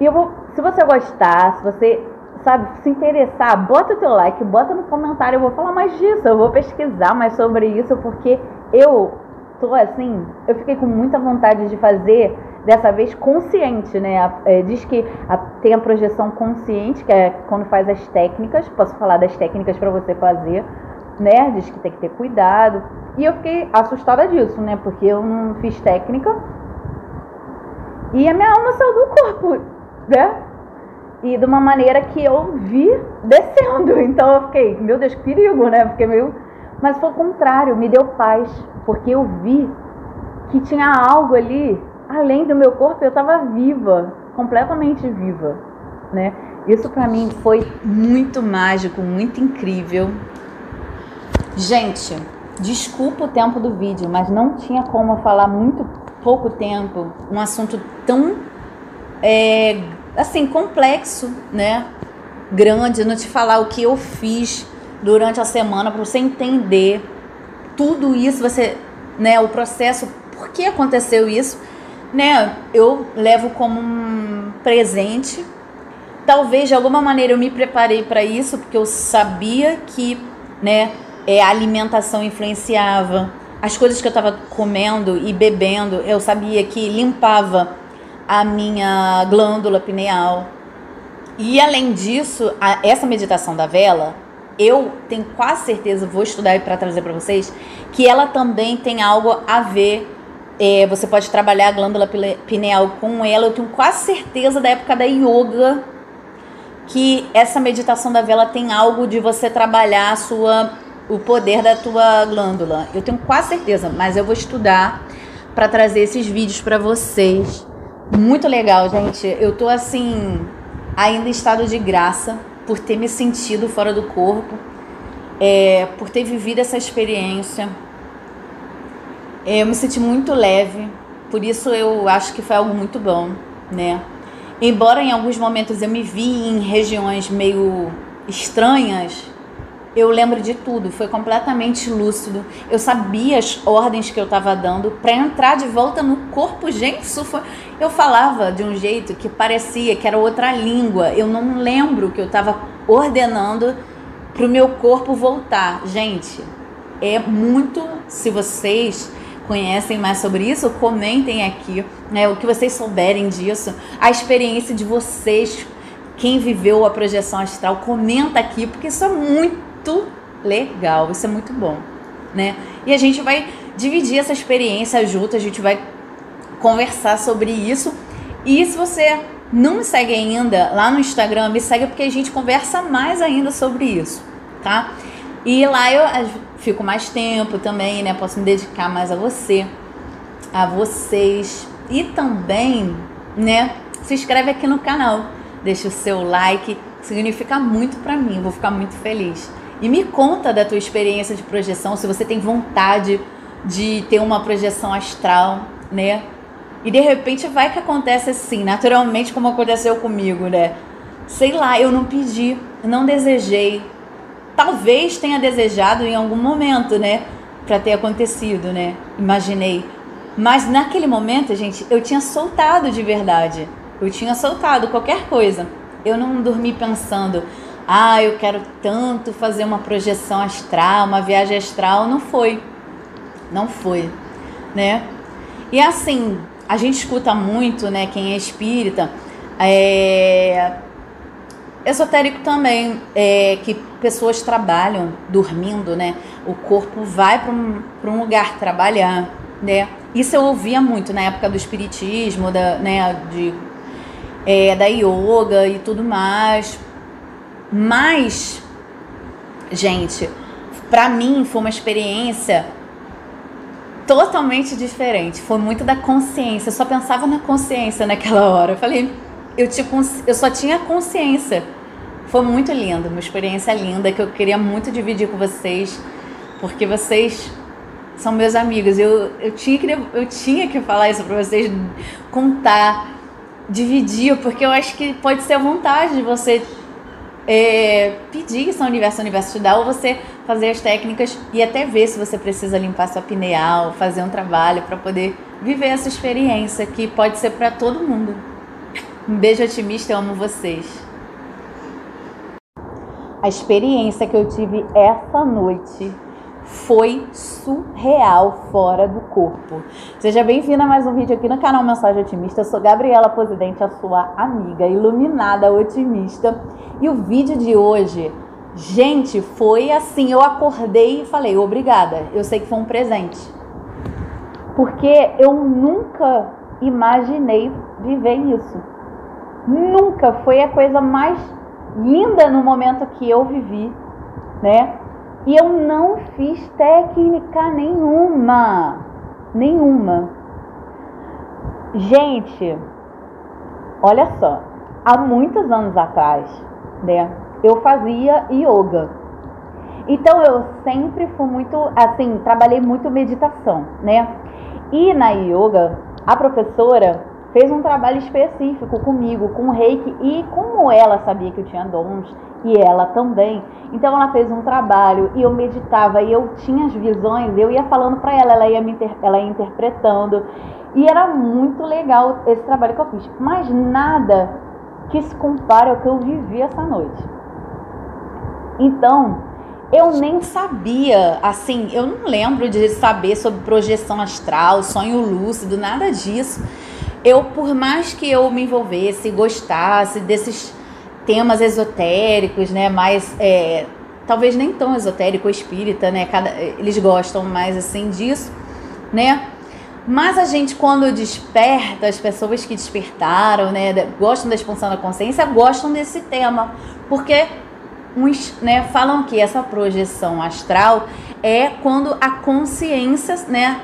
E eu vou, se você gostar, se você sabe se interessar, bota o teu like, bota no comentário, eu vou falar mais disso, eu vou pesquisar mais sobre isso porque eu tô assim, eu fiquei com muita vontade de fazer dessa vez consciente, né? É, diz que a, tem a projeção consciente, que é quando faz as técnicas, posso falar das técnicas para você fazer, né? Diz que tem que ter cuidado. E eu fiquei assustada disso, né? Porque eu não fiz técnica. E a minha alma saiu do corpo, né? E de uma maneira que eu vi descendo. Então eu fiquei, meu Deus, que perigo, né? Porque meio. Mas foi o contrário, me deu paz. Porque eu vi que tinha algo ali, além do meu corpo, eu estava viva, completamente viva, né? Isso para mim foi muito mágico, muito incrível. Gente, desculpa o tempo do vídeo, mas não tinha como falar muito pouco tempo um assunto tão é, assim complexo, né? Grande, não te falar o que eu fiz durante a semana para você entender tudo isso, você, né? O processo, por que aconteceu isso, né? Eu levo como um presente. Talvez de alguma maneira eu me preparei para isso, porque eu sabia que, né? É, a alimentação influenciava, as coisas que eu estava comendo e bebendo, eu sabia que limpava a minha glândula pineal. E além disso, a, essa meditação da vela, eu tenho quase certeza, vou estudar para trazer para vocês, que ela também tem algo a ver. É, você pode trabalhar a glândula pineal com ela. Eu tenho quase certeza da época da yoga que essa meditação da vela tem algo de você trabalhar a sua o poder da tua glândula. Eu tenho quase certeza, mas eu vou estudar para trazer esses vídeos para vocês. Muito legal, gente. Eu tô assim ainda em estado de graça por ter me sentido fora do corpo, é, por ter vivido essa experiência. É, eu me senti muito leve, por isso eu acho que foi algo muito bom, né? Embora em alguns momentos eu me vi em regiões meio estranhas, eu lembro de tudo, foi completamente lúcido. Eu sabia as ordens que eu estava dando para entrar de volta no corpo. Gente, isso foi... eu falava de um jeito que parecia que era outra língua. Eu não lembro que eu estava ordenando para o meu corpo voltar. Gente, é muito. Se vocês conhecem mais sobre isso, comentem aqui né, o que vocês souberem disso, a experiência de vocês, quem viveu a projeção astral, comenta aqui, porque isso é muito muito legal, isso é muito bom, né? E a gente vai dividir essa experiência junto, a gente vai conversar sobre isso. E se você não me segue ainda lá no Instagram, me segue porque a gente conversa mais ainda sobre isso, tá? E lá eu fico mais tempo também, né? Posso me dedicar mais a você, a vocês e também, né? Se inscreve aqui no canal, deixa o seu like, significa muito para mim, vou ficar muito feliz. E me conta da tua experiência de projeção, se você tem vontade de ter uma projeção astral, né? E de repente vai que acontece assim, naturalmente, como aconteceu comigo, né? Sei lá, eu não pedi, não desejei. Talvez tenha desejado em algum momento, né? Pra ter acontecido, né? Imaginei. Mas naquele momento, gente, eu tinha soltado de verdade. Eu tinha soltado qualquer coisa. Eu não dormi pensando, ah, eu quero tanto fazer uma projeção astral, uma viagem astral. Não foi. Não foi, né? E assim, a gente escuta muito, né, quem é espírita, é, esotérico também, é, que pessoas trabalham dormindo, né? O corpo vai para um, um lugar trabalhar, né? Isso eu ouvia muito na época do espiritismo, da, né, de, é, da yoga e tudo mais. Mas, gente, para mim foi uma experiência totalmente diferente. Foi muito da consciência. Eu só pensava na consciência naquela hora. Eu falei, eu, tinha, eu só tinha consciência. Foi muito lindo, uma experiência linda que eu queria muito dividir com vocês, porque vocês são meus amigos. Eu, eu, tinha, que, eu tinha que falar isso para vocês, contar, dividir, porque eu acho que pode ser a vontade de você é, pedir São Universo dá, ou você fazer as técnicas e até ver se você precisa limpar sua pineal, fazer um trabalho para poder viver essa experiência que pode ser para todo mundo. Um beijo otimista, eu amo vocês. A experiência que eu tive essa noite foi surreal fora do corpo. Seja bem-vinda a mais um vídeo aqui no canal Mensagem Otimista. Eu sou Gabriela Presidente, a sua amiga iluminada otimista. E o vídeo de hoje, gente, foi assim, eu acordei e falei, obrigada. Eu sei que foi um presente. Porque eu nunca imaginei viver isso. Nunca foi a coisa mais linda no momento que eu vivi, né? E eu não fiz técnica nenhuma. Nenhuma. Gente, olha só. Há muitos anos atrás, né? Eu fazia yoga. Então eu sempre fui muito, assim, trabalhei muito meditação, né? E na yoga, a professora fez um trabalho específico comigo, com o reiki, e como ela sabia que eu tinha dons, e ela também, então ela fez um trabalho e eu meditava e eu tinha as visões, eu ia falando para ela, ela ia, me ela ia interpretando, e era muito legal esse trabalho que eu fiz, mas nada que se compare ao que eu vivi essa noite. Então, eu nem sabia, assim, eu não lembro de saber sobre projeção astral, sonho lúcido, nada disso eu, por mais que eu me envolvesse, gostasse desses temas esotéricos, né, mais é, talvez nem tão esotérico, espírita, né, cada, eles gostam mais assim disso, né? Mas a gente quando desperta, as pessoas que despertaram, né, gostam da expansão da consciência, gostam desse tema, porque uns, né, falam que essa projeção astral é quando a consciência, né,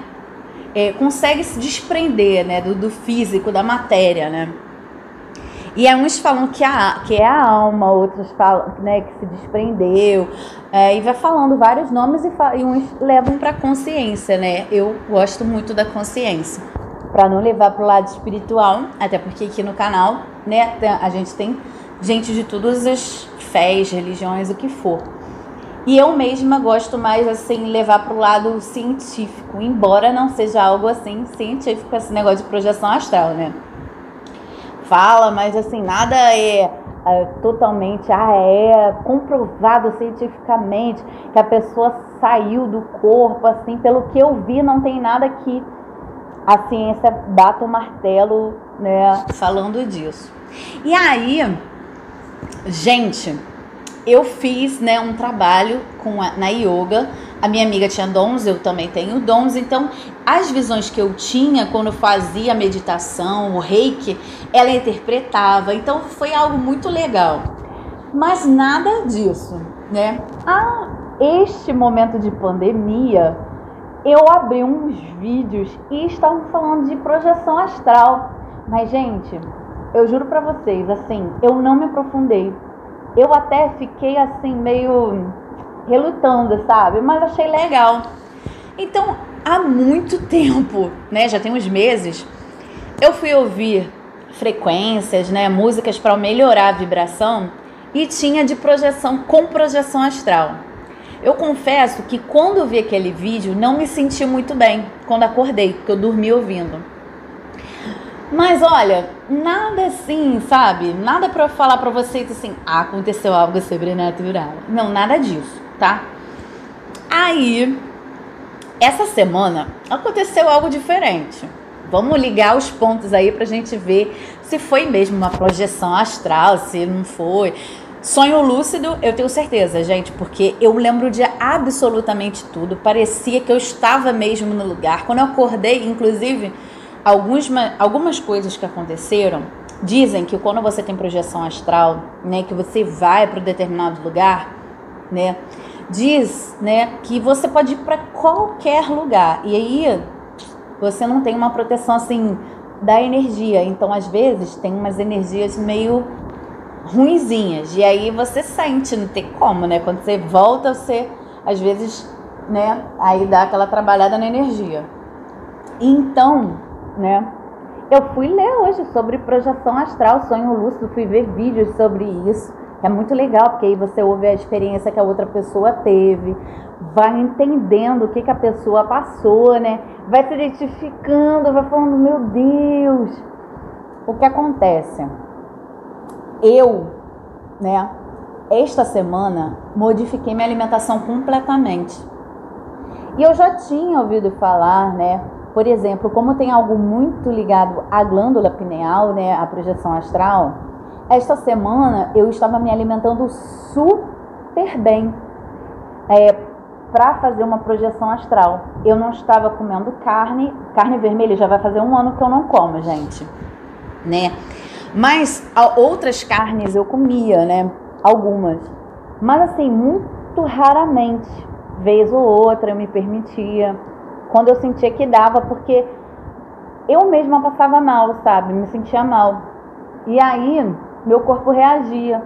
é, consegue se desprender né, do, do, físico, da matéria, né? E uns falam que, a, que é a alma, outros falam né, que se desprendeu, é, e vai falando vários nomes e, e uns levam para a consciência, né? Eu gosto muito da consciência, para não levar para o lado espiritual, até porque aqui no canal, né, a gente tem gente de todas as fés, religiões, o que for. E eu mesma gosto mais assim levar para o lado científico, embora não seja algo assim científico esse negócio de projeção astral, né? Fala, mas assim nada é, é totalmente ah é comprovado cientificamente que a pessoa saiu do corpo assim, pelo que eu vi não tem nada que a ciência bata o martelo, né, falando disso. E aí, gente, eu fiz né, um trabalho com a, na yoga A minha amiga tinha dons, eu também tenho dons, então as visões que eu tinha quando fazia a meditação, o reiki, ela interpretava, então foi algo muito legal. Mas nada disso, né? Ah, este momento de pandemia, eu abri uns vídeos e estavam falando de projeção astral. Mas, gente, eu juro pra vocês, assim, eu não me aprofundei. Eu até fiquei assim, meio relutando, sabe? Mas achei legal. Então, há muito tempo, né? Já tem uns meses, eu fui ouvir frequências, né? Músicas para melhorar a vibração e tinha de projeção com projeção astral. Eu confesso que quando vi aquele vídeo não me senti muito bem quando acordei, porque eu dormi ouvindo. Mas olha, nada assim, sabe? Nada para falar para vocês assim, ah, aconteceu algo sobrenatural. Não, nada disso, tá? Aí, essa semana aconteceu algo diferente. Vamos ligar os pontos aí pra gente ver se foi mesmo uma projeção astral, se não foi. Sonho lúcido, eu tenho certeza, gente, porque eu lembro de absolutamente tudo. Parecia que eu estava mesmo no lugar. Quando eu acordei, inclusive, alguns, algumas coisas que aconteceram dizem que quando você tem projeção astral, né, que você vai para um determinado lugar, né, diz, né, que você pode ir para qualquer lugar. E aí você não tem uma proteção assim da energia, então às vezes tem umas energias meio ruinzinhas. E aí você sente, não tem como, né, quando você volta você às vezes, né, aí dá aquela trabalhada na energia. Então, né? Eu fui ler hoje sobre projeção astral, sonho lúcido, fui ver vídeos sobre isso. É muito legal, porque aí você ouve a experiência que a outra pessoa teve, vai entendendo o que, que a pessoa passou, né? Vai se identificando, vai falando, meu Deus, o que acontece? Eu, né, esta semana modifiquei minha alimentação completamente. E eu já tinha ouvido falar, né, por exemplo, como tem algo muito ligado à glândula pineal, né, à projeção astral, esta semana eu estava me alimentando super bem é, para fazer uma projeção astral. Eu não estava comendo carne, carne vermelha já vai fazer um ano que eu não como, gente, né? Mas outras carnes eu comia, né? Algumas, mas assim muito raramente, vez ou outra eu me permitia quando eu sentia que dava, porque eu mesma passava mal, sabe? Me sentia mal. E aí, meu corpo reagia.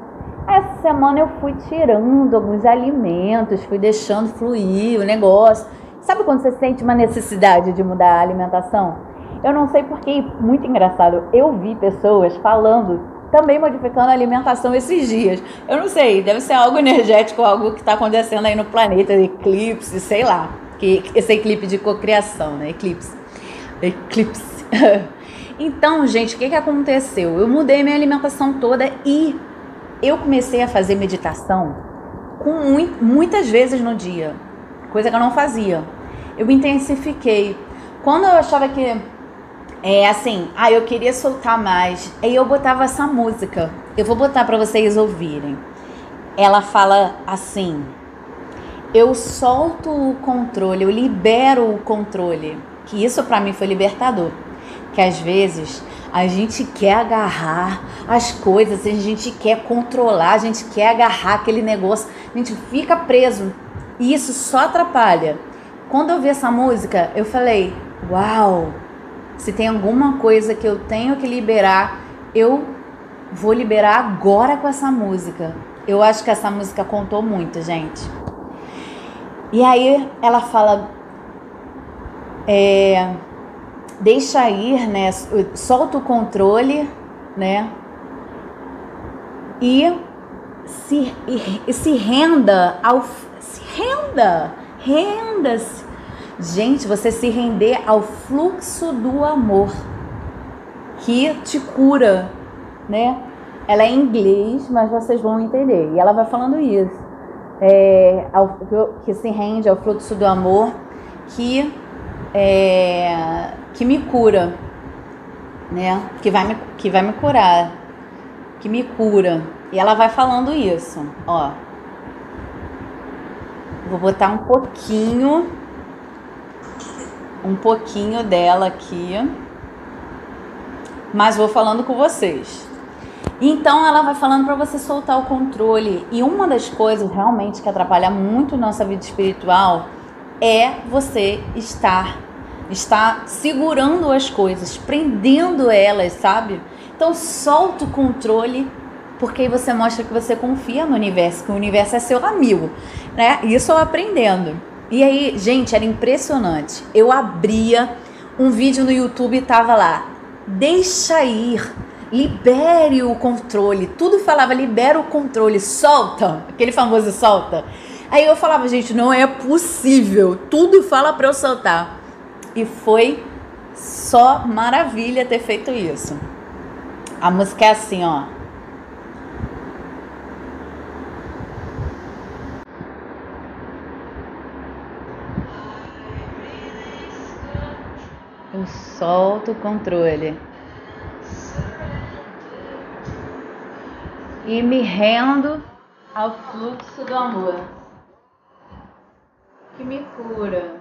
Essa semana eu fui tirando alguns alimentos, fui deixando fluir o negócio. Sabe quando você sente uma necessidade de mudar a alimentação? Eu não sei porque, muito engraçado, eu vi pessoas falando, também modificando a alimentação esses dias. Eu não sei, deve ser algo energético, algo que está acontecendo aí no planeta, eclipse, sei lá que esse eclipse de cocriação, né? Eclipse. Eclipse. então, gente, o que, que aconteceu? Eu mudei minha alimentação toda e eu comecei a fazer meditação com muitas vezes no dia, coisa que eu não fazia. Eu intensifiquei. Quando eu achava que é assim, ah, eu queria soltar mais, aí eu botava essa música. Eu vou botar para vocês ouvirem. Ela fala assim: eu solto o controle, eu libero o controle. Que isso para mim foi libertador. Que às vezes a gente quer agarrar as coisas, a gente quer controlar, a gente quer agarrar aquele negócio, a gente fica preso. E isso só atrapalha. Quando eu vi essa música, eu falei: "Uau! Se tem alguma coisa que eu tenho que liberar, eu vou liberar agora com essa música". Eu acho que essa música contou muito, gente. E aí ela fala, é, deixa ir, né? Solta o controle, né? E se, e, se renda ao. Se renda! Renda-se! Gente, você se render ao fluxo do amor que te cura, né? Ela é em inglês, mas vocês vão entender. E ela vai falando isso é, ao, que se rende ao fluxo do amor que, é, que me cura, né? Que vai me, que vai me curar, que me cura. E ela vai falando isso, ó. Vou botar um pouquinho, um pouquinho dela aqui, mas vou falando com vocês. Então ela vai falando para você soltar o controle. E uma das coisas realmente que atrapalha muito nossa vida espiritual é você estar estar segurando as coisas, prendendo elas, sabe? Então solta o controle, porque aí você mostra que você confia no universo, que o universo é seu amigo, né? Isso eu aprendendo. E aí, gente, era impressionante. Eu abria um vídeo no YouTube e tava lá: "Deixa ir, libere o controle". Tudo falava libera o controle, solta, aquele famoso solta. Aí eu falava, gente, não é possível. Tudo fala para eu soltar. E foi só maravilha ter feito isso. A música é assim, ó. Eu solto o controle. E me rendo ao fluxo do amor que me cura.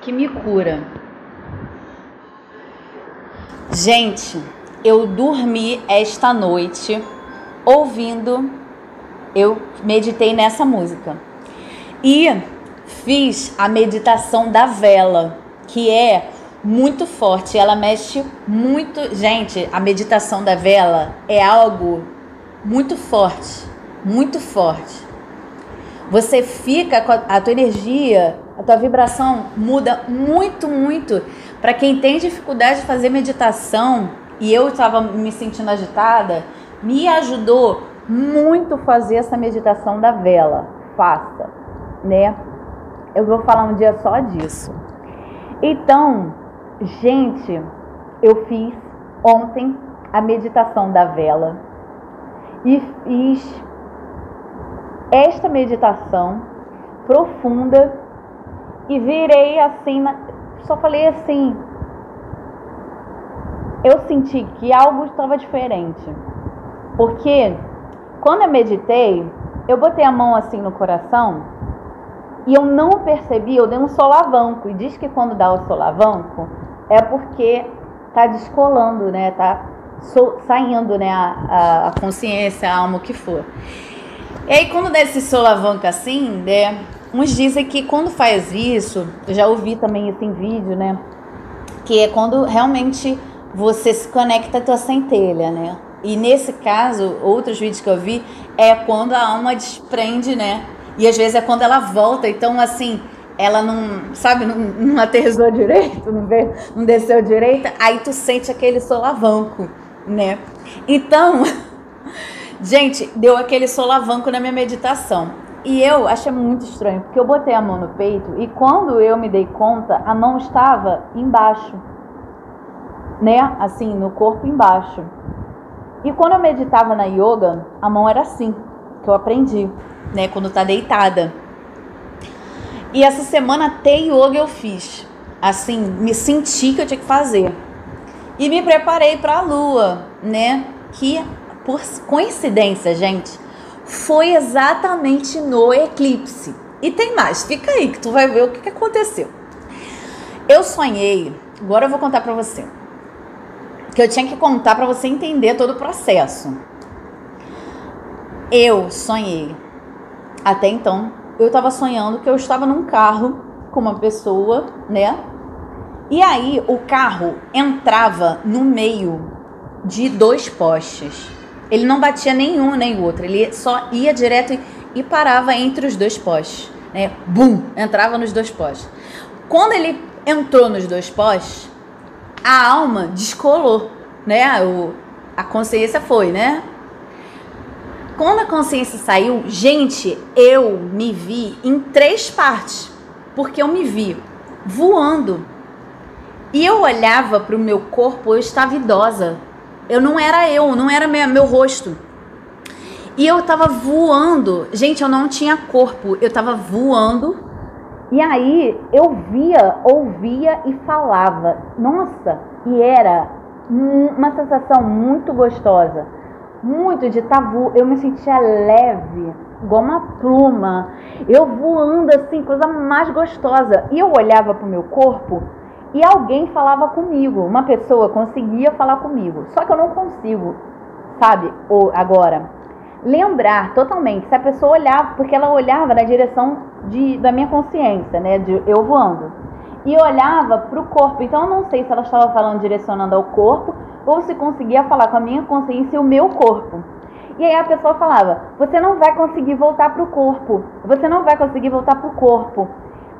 Que me cura. Gente, eu dormi esta noite ouvindo, eu meditei nessa música. E fiz a meditação da vela, que é muito forte, ela mexe muito. Gente, a meditação da vela é algo muito forte, muito forte. Você fica com a, a tua energia, a tua vibração muda muito, muito. Para quem tem dificuldade de fazer meditação e eu estava me sentindo agitada, me ajudou muito fazer essa meditação da vela. Faça, né? Eu vou falar um dia só disso. Então, gente, eu fiz ontem a meditação da vela e fiz esta meditação profunda e virei assim, só falei assim, eu senti que algo estava diferente. Porque quando eu meditei, eu botei a mão assim no coração e eu não percebi, eu dei um solavanco. E diz que quando dá o solavanco é porque tá descolando, né? Tá saindo, né? A, a, a, consciência, a alma, o que for. E aí, quando dá esse solavanco assim, né? Uns dizem que quando faz isso, eu já ouvi também isso em vídeo, né? Que é quando realmente você se conecta à tua centelha, né? E nesse caso, outros vídeos que eu vi, é quando a alma desprende, né? E às vezes é quando ela volta. Então, assim, ela não, sabe, não, não aterrizou direito, não, veio, não desceu direito, aí tu sente aquele solavanco, né? Então, gente, deu aquele solavanco na minha meditação. E eu achei muito estranho, porque eu botei a mão no peito e quando eu me dei conta, a mão estava embaixo, né? Assim, no corpo embaixo. E quando eu meditava na yoga, a mão era assim, que eu aprendi, né? Quando tá deitada. E essa semana até yoga eu fiz. Assim, me senti que eu tinha que fazer. E me preparei para a lua, né? Que por coincidência, gente, foi exatamente no eclipse. E tem mais, fica aí que tu vai ver o que, aconteceu. Eu sonhei, agora eu vou contar para você que eu tinha que contar para você entender todo o processo. Eu sonhei. Até então, eu estava sonhando que eu estava num carro com uma pessoa, né? E aí o carro entrava no meio de dois postes. Ele não batia nenhum nem outro, ele só ia direto e parava entre os dois postes, né? Bum, entrava nos dois postes. Quando ele entrou nos dois postes, a alma descolou, né? O, a consciência foi, né? Quando a consciência saiu, gente, eu me vi em três partes, porque eu me vi voando. E eu olhava para o meu corpo, eu estava idosa. Eu não era eu, não era meu, meu rosto. E eu tava voando. Gente, eu não tinha corpo. Eu tava voando. E aí eu via, ouvia e falava. Nossa, e era uma sensação muito gostosa. Muito de tá Eu me sentia leve, igual uma pluma. Eu voando assim, coisa mais gostosa. E eu olhava pro meu corpo e alguém falava comigo. Uma pessoa conseguia falar comigo. Só que eu não consigo, sabe? Ou agora lembrar totalmente se a pessoa olhava, porque ela olhava na direção de, da minha consciência, né, de eu voando, e olhava para o corpo. Então eu não sei se ela estava falando direcionando ao corpo ou se conseguia falar com a minha consciência e o meu corpo. E aí a pessoa falava: Você não vai conseguir voltar para o corpo. Você não vai conseguir voltar para o corpo.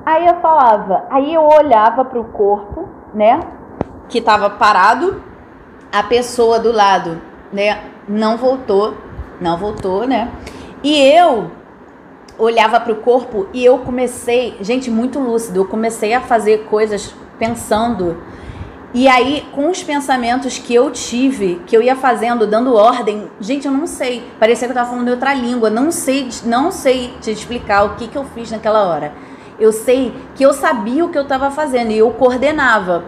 Aí eu falava, aí eu olhava para o corpo, né? Que estava parado, a pessoa do lado, né? Não voltou não voltou, né? E eu olhava para o corpo e eu comecei, gente, muito lúcido, eu comecei a fazer coisas pensando. E aí, com os pensamentos que eu tive, que eu ia fazendo, dando ordem, gente, eu não sei. Parecia que eu estava falando outra língua. Não sei, não sei te explicar o que, que eu fiz naquela hora. Eu sei que eu sabia o que eu estava fazendo e eu coordenava.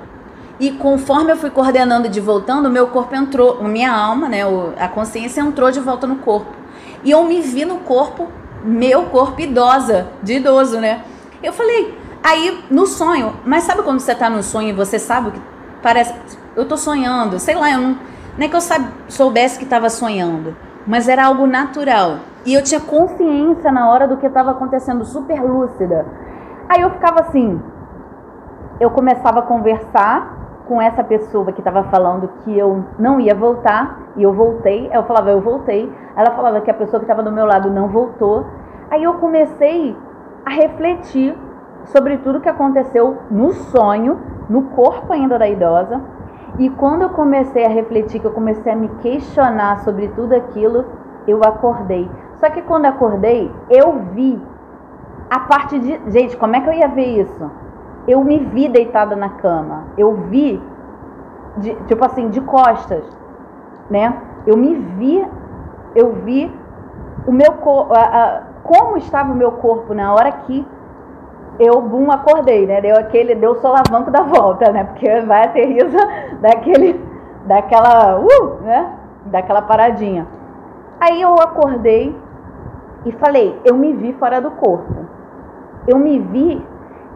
E conforme eu fui coordenando de voltando, meu corpo entrou, minha alma, né, a consciência entrou de volta no corpo. E eu me vi no corpo, meu corpo idosa, de idoso, né? Eu falei, aí no sonho, mas sabe quando você tá no sonho e você sabe que parece, eu tô sonhando, sei lá, eu não, não é que eu sabe, soubesse que estava sonhando, mas era algo natural. E eu tinha consciência na hora do que estava acontecendo, super lúcida. Aí eu ficava assim, eu começava a conversar com essa pessoa que estava falando que eu não ia voltar e eu voltei. Eu falava, eu voltei. Ela falava que a pessoa que estava do meu lado não voltou. Aí eu comecei a refletir sobre tudo que aconteceu no sonho, no corpo ainda da idosa. E quando eu comecei a refletir, que eu comecei a me questionar sobre tudo aquilo, eu acordei. Só que quando acordei, eu vi a parte de. Gente, como é que eu ia ver isso? Eu me vi deitada na cama. Eu vi, de, tipo assim, de costas, né? Eu me vi, eu vi o meu como estava o meu corpo na hora que eu, bum, acordei, né? Deu aquele, deu o solavanco da volta, né? Porque vai aterriza daquele, daquela, uh, né? Daquela paradinha. Aí eu acordei e falei, eu me vi fora do corpo. Eu me vi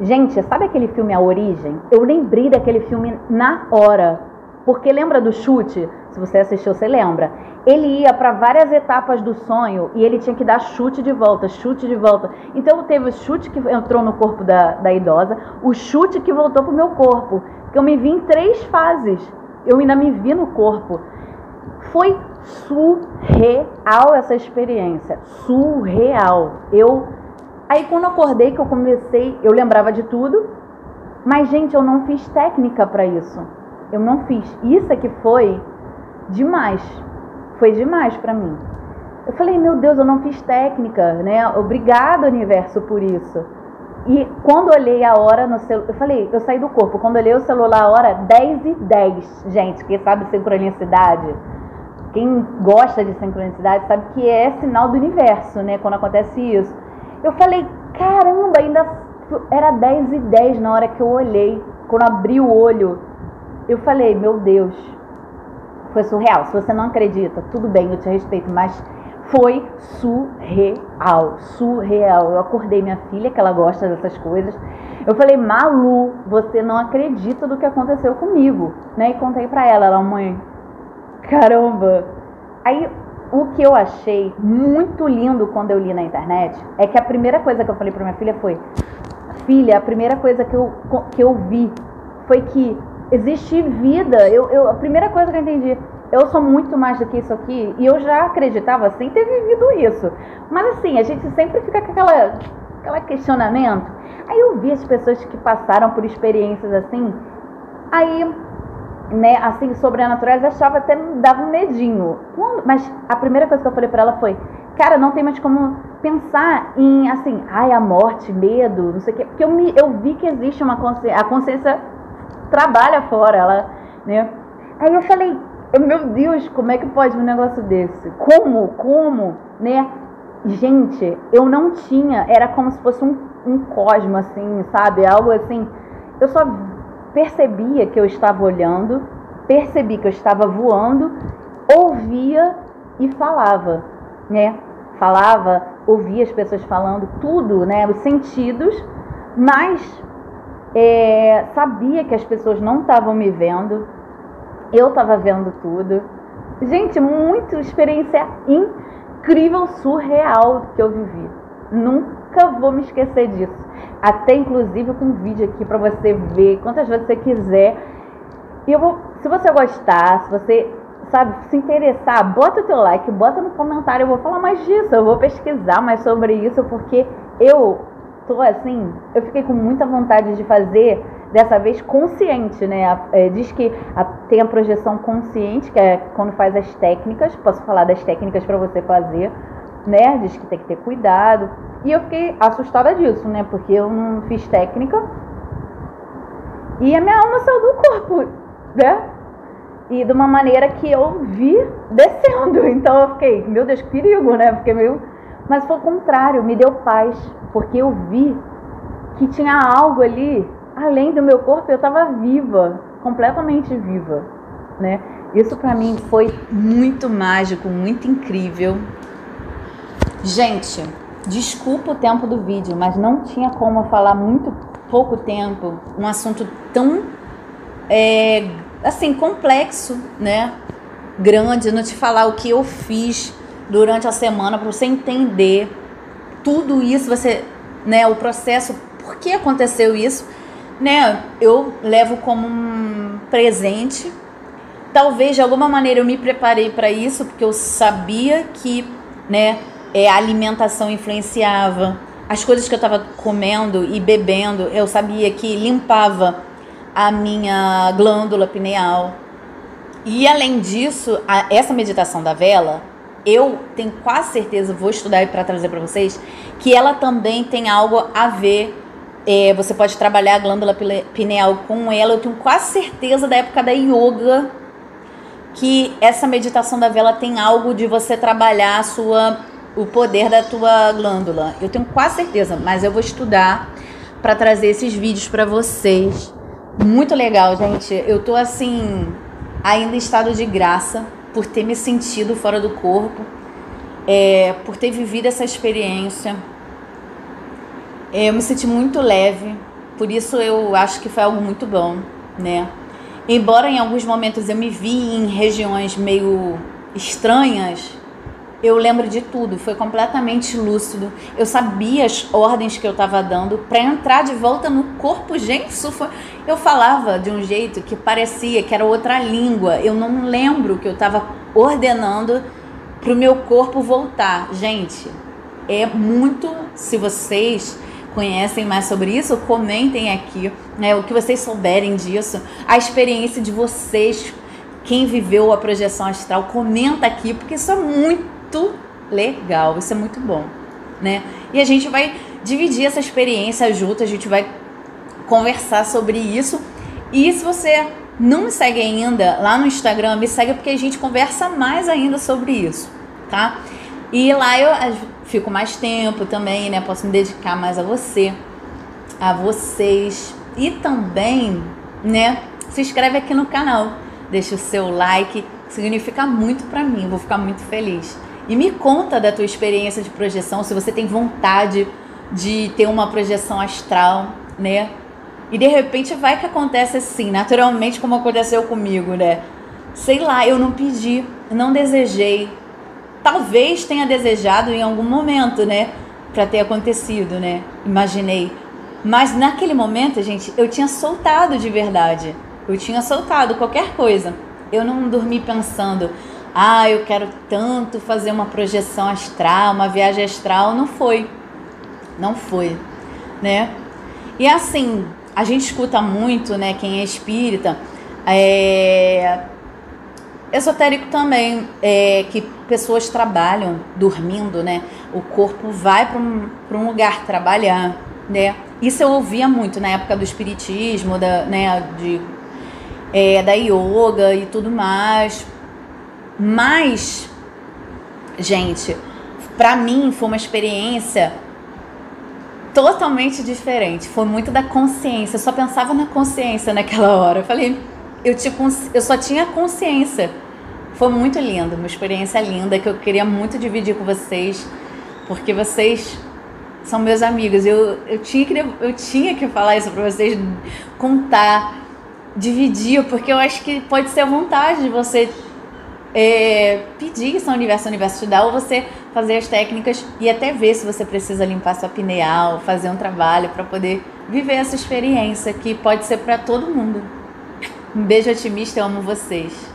Gente, sabe aquele filme A Origem? Eu lembrei daquele filme na hora. Porque lembra do chute? Se você assistiu, você lembra. Ele ia para várias etapas do sonho e ele tinha que dar chute de volta, chute de volta. Então teve o chute que entrou no corpo da, da idosa, o chute que voltou pro meu corpo. Porque eu me vi em três fases. Eu ainda me vi no corpo. Foi surreal essa experiência. Surreal. Eu Aí quando eu acordei que eu comecei, eu lembrava de tudo, mas gente, eu não fiz técnica para isso. Eu não fiz. Isso que foi demais. Foi demais para mim. Eu falei, meu Deus, eu não fiz técnica, né? Obrigado, universo, por isso. E quando olhei a hora no celular, eu falei, eu saí do corpo. Quando olhei o celular, a hora 10 e 10. Gente, quem sabe sincronicidade, quem gosta de sincronicidade sabe que é sinal do universo, né? Quando acontece isso. Eu falei, caramba, ainda era 10 e 10 na hora que eu olhei, quando abri o olho. Eu falei, meu Deus, foi surreal. Se você não acredita, tudo bem, eu te respeito, mas foi surreal, surreal. Eu acordei minha filha, que ela gosta dessas coisas. Eu falei, Malu, você não acredita do que aconteceu comigo, né? E contei pra ela, ela, mãe, caramba. Aí o que eu achei muito lindo quando eu li na internet é que a primeira coisa que eu falei para minha filha foi: Filha, a primeira coisa que eu, que eu vi foi que existe vida. Eu, eu, a primeira coisa que eu entendi, eu sou muito mais do que isso aqui. E eu já acreditava sem ter vivido isso. Mas assim, a gente sempre fica com aquela, aquela questionamento. Aí eu vi as pessoas que passaram por experiências assim. Aí né, assim, sobrenaturais, achava até dava um medinho. Mas a primeira coisa que eu falei para ela foi: cara, não tem mais como pensar em, assim, ai, a morte, medo, não sei o quê. Porque eu, me, eu vi que existe uma consciência, a consciência trabalha fora, ela, né. Aí eu falei: eu, meu Deus, como é que pode um negócio desse? Como? Como? Né? Gente, eu não tinha, era como se fosse um, um cosmo, assim, sabe? Algo assim. Eu só percebia que eu estava olhando, percebi que eu estava voando, ouvia e falava, né? Falava, ouvia as pessoas falando, tudo, né? Os sentidos, mas é, sabia que as pessoas não estavam me vendo, eu estava vendo tudo. Gente, muita experiência incrível, surreal que eu vivi. Nunca vou me esquecer disso. Até inclusive com um vídeo aqui para você ver quantas vezes você quiser. E eu vou, se você gostar, se você sabe, se interessar, bota o teu like, bota no comentário, eu vou falar mais disso, eu vou pesquisar mais sobre isso, porque eu tô assim, eu fiquei com muita vontade de fazer dessa vez consciente, né? É, diz que tem a projeção consciente, que é quando faz as técnicas, posso falar das técnicas para você fazer, né? Diz que tem que ter cuidado. E eu fiquei assustada disso, né? Porque eu não fiz técnica. E a minha alma saiu do corpo, né? E de uma maneira que eu vi descendo. Então eu fiquei, meu Deus, que perigo, né? Porque meio. Mas foi o contrário, me deu paz. Porque eu vi que tinha algo ali, além do meu corpo, eu estava viva, completamente viva, né? Isso para mim foi muito mágico, muito incrível. Gente, desculpa o tempo do vídeo, mas não tinha como falar muito pouco tempo um assunto tão é, assim complexo, né? Grande, não te falar o que eu fiz durante a semana para você entender tudo isso, você, né, o processo, por que aconteceu isso, né? Eu levo como um presente. Talvez de alguma maneira eu me preparei para isso, porque eu sabia que, né, é, a alimentação influenciava. As coisas que eu estava comendo e bebendo, eu sabia que limpava a minha glândula pineal. E além disso, a, essa meditação da vela, eu tenho quase certeza, vou estudar para trazer para vocês, que ela também tem algo a ver. É, você pode trabalhar a glândula pineal com ela. Eu tenho quase certeza da época da yoga que essa meditação da vela tem algo de você trabalhar a sua o poder da tua glândula. Eu tenho quase certeza, mas eu vou estudar para trazer esses vídeos para vocês. Muito legal, gente. Eu tô assim ainda em estado de graça por ter me sentido fora do corpo, é, por ter vivido essa experiência. É, eu me senti muito leve, por isso eu acho que foi algo muito bom, né? Embora em alguns momentos eu me vi em regiões meio estranhas, eu lembro de tudo, foi completamente lúcido. Eu sabia as ordens que eu estava dando para entrar de volta no corpo. Gente, isso foi... eu falava de um jeito que parecia que era outra língua. Eu não lembro que eu estava ordenando para o meu corpo voltar. Gente, é muito. Se vocês conhecem mais sobre isso, comentem aqui né, o que vocês souberem disso, a experiência de vocês, quem viveu a projeção astral, comenta aqui, porque isso é muito muito legal, isso é muito bom, né? E a gente vai dividir essa experiência junto, a gente vai conversar sobre isso. E se você não me segue ainda lá no Instagram, me segue porque a gente conversa mais ainda sobre isso, tá? E lá eu fico mais tempo também, né? Posso me dedicar mais a você, a vocês e também, né? Se inscreve aqui no canal, deixa o seu like, significa muito para mim, vou ficar muito feliz. E me conta da tua experiência de projeção, se você tem vontade de ter uma projeção astral, né? E de repente vai que acontece assim, naturalmente, como aconteceu comigo, né? Sei lá, eu não pedi, não desejei. Talvez tenha desejado em algum momento, né? Pra ter acontecido, né? Imaginei. Mas naquele momento, gente, eu tinha soltado de verdade. Eu tinha soltado qualquer coisa. Eu não dormi pensando, ah, eu quero tanto fazer uma projeção astral, uma viagem astral, não foi. Não foi, né? E assim, a gente escuta muito, né, quem é espírita, é esotérico também, é que pessoas trabalham dormindo, né? O corpo vai para um, um lugar trabalhar, né? Isso eu ouvia muito na época do espiritismo, da, né, de, é, da yoga e tudo mais Mas, gente, para mim foi uma experiência totalmente diferente. Foi muito da consciência. Eu só pensava na consciência naquela hora. Eu falei, eu, tipo, eu só tinha consciência. Foi muito lindo, uma experiência linda que eu queria muito dividir com vocês, porque vocês são meus amigos. Eu, eu, tinha, que, eu tinha que falar isso para vocês, contar, dividir, porque eu acho que pode ser a vontade de você é, pedir que São Universo dá, ou você fazer as técnicas e até ver se você precisa limpar sua pineal, fazer um trabalho para poder viver essa experiência que pode ser para todo mundo. Um beijo otimista, eu amo vocês.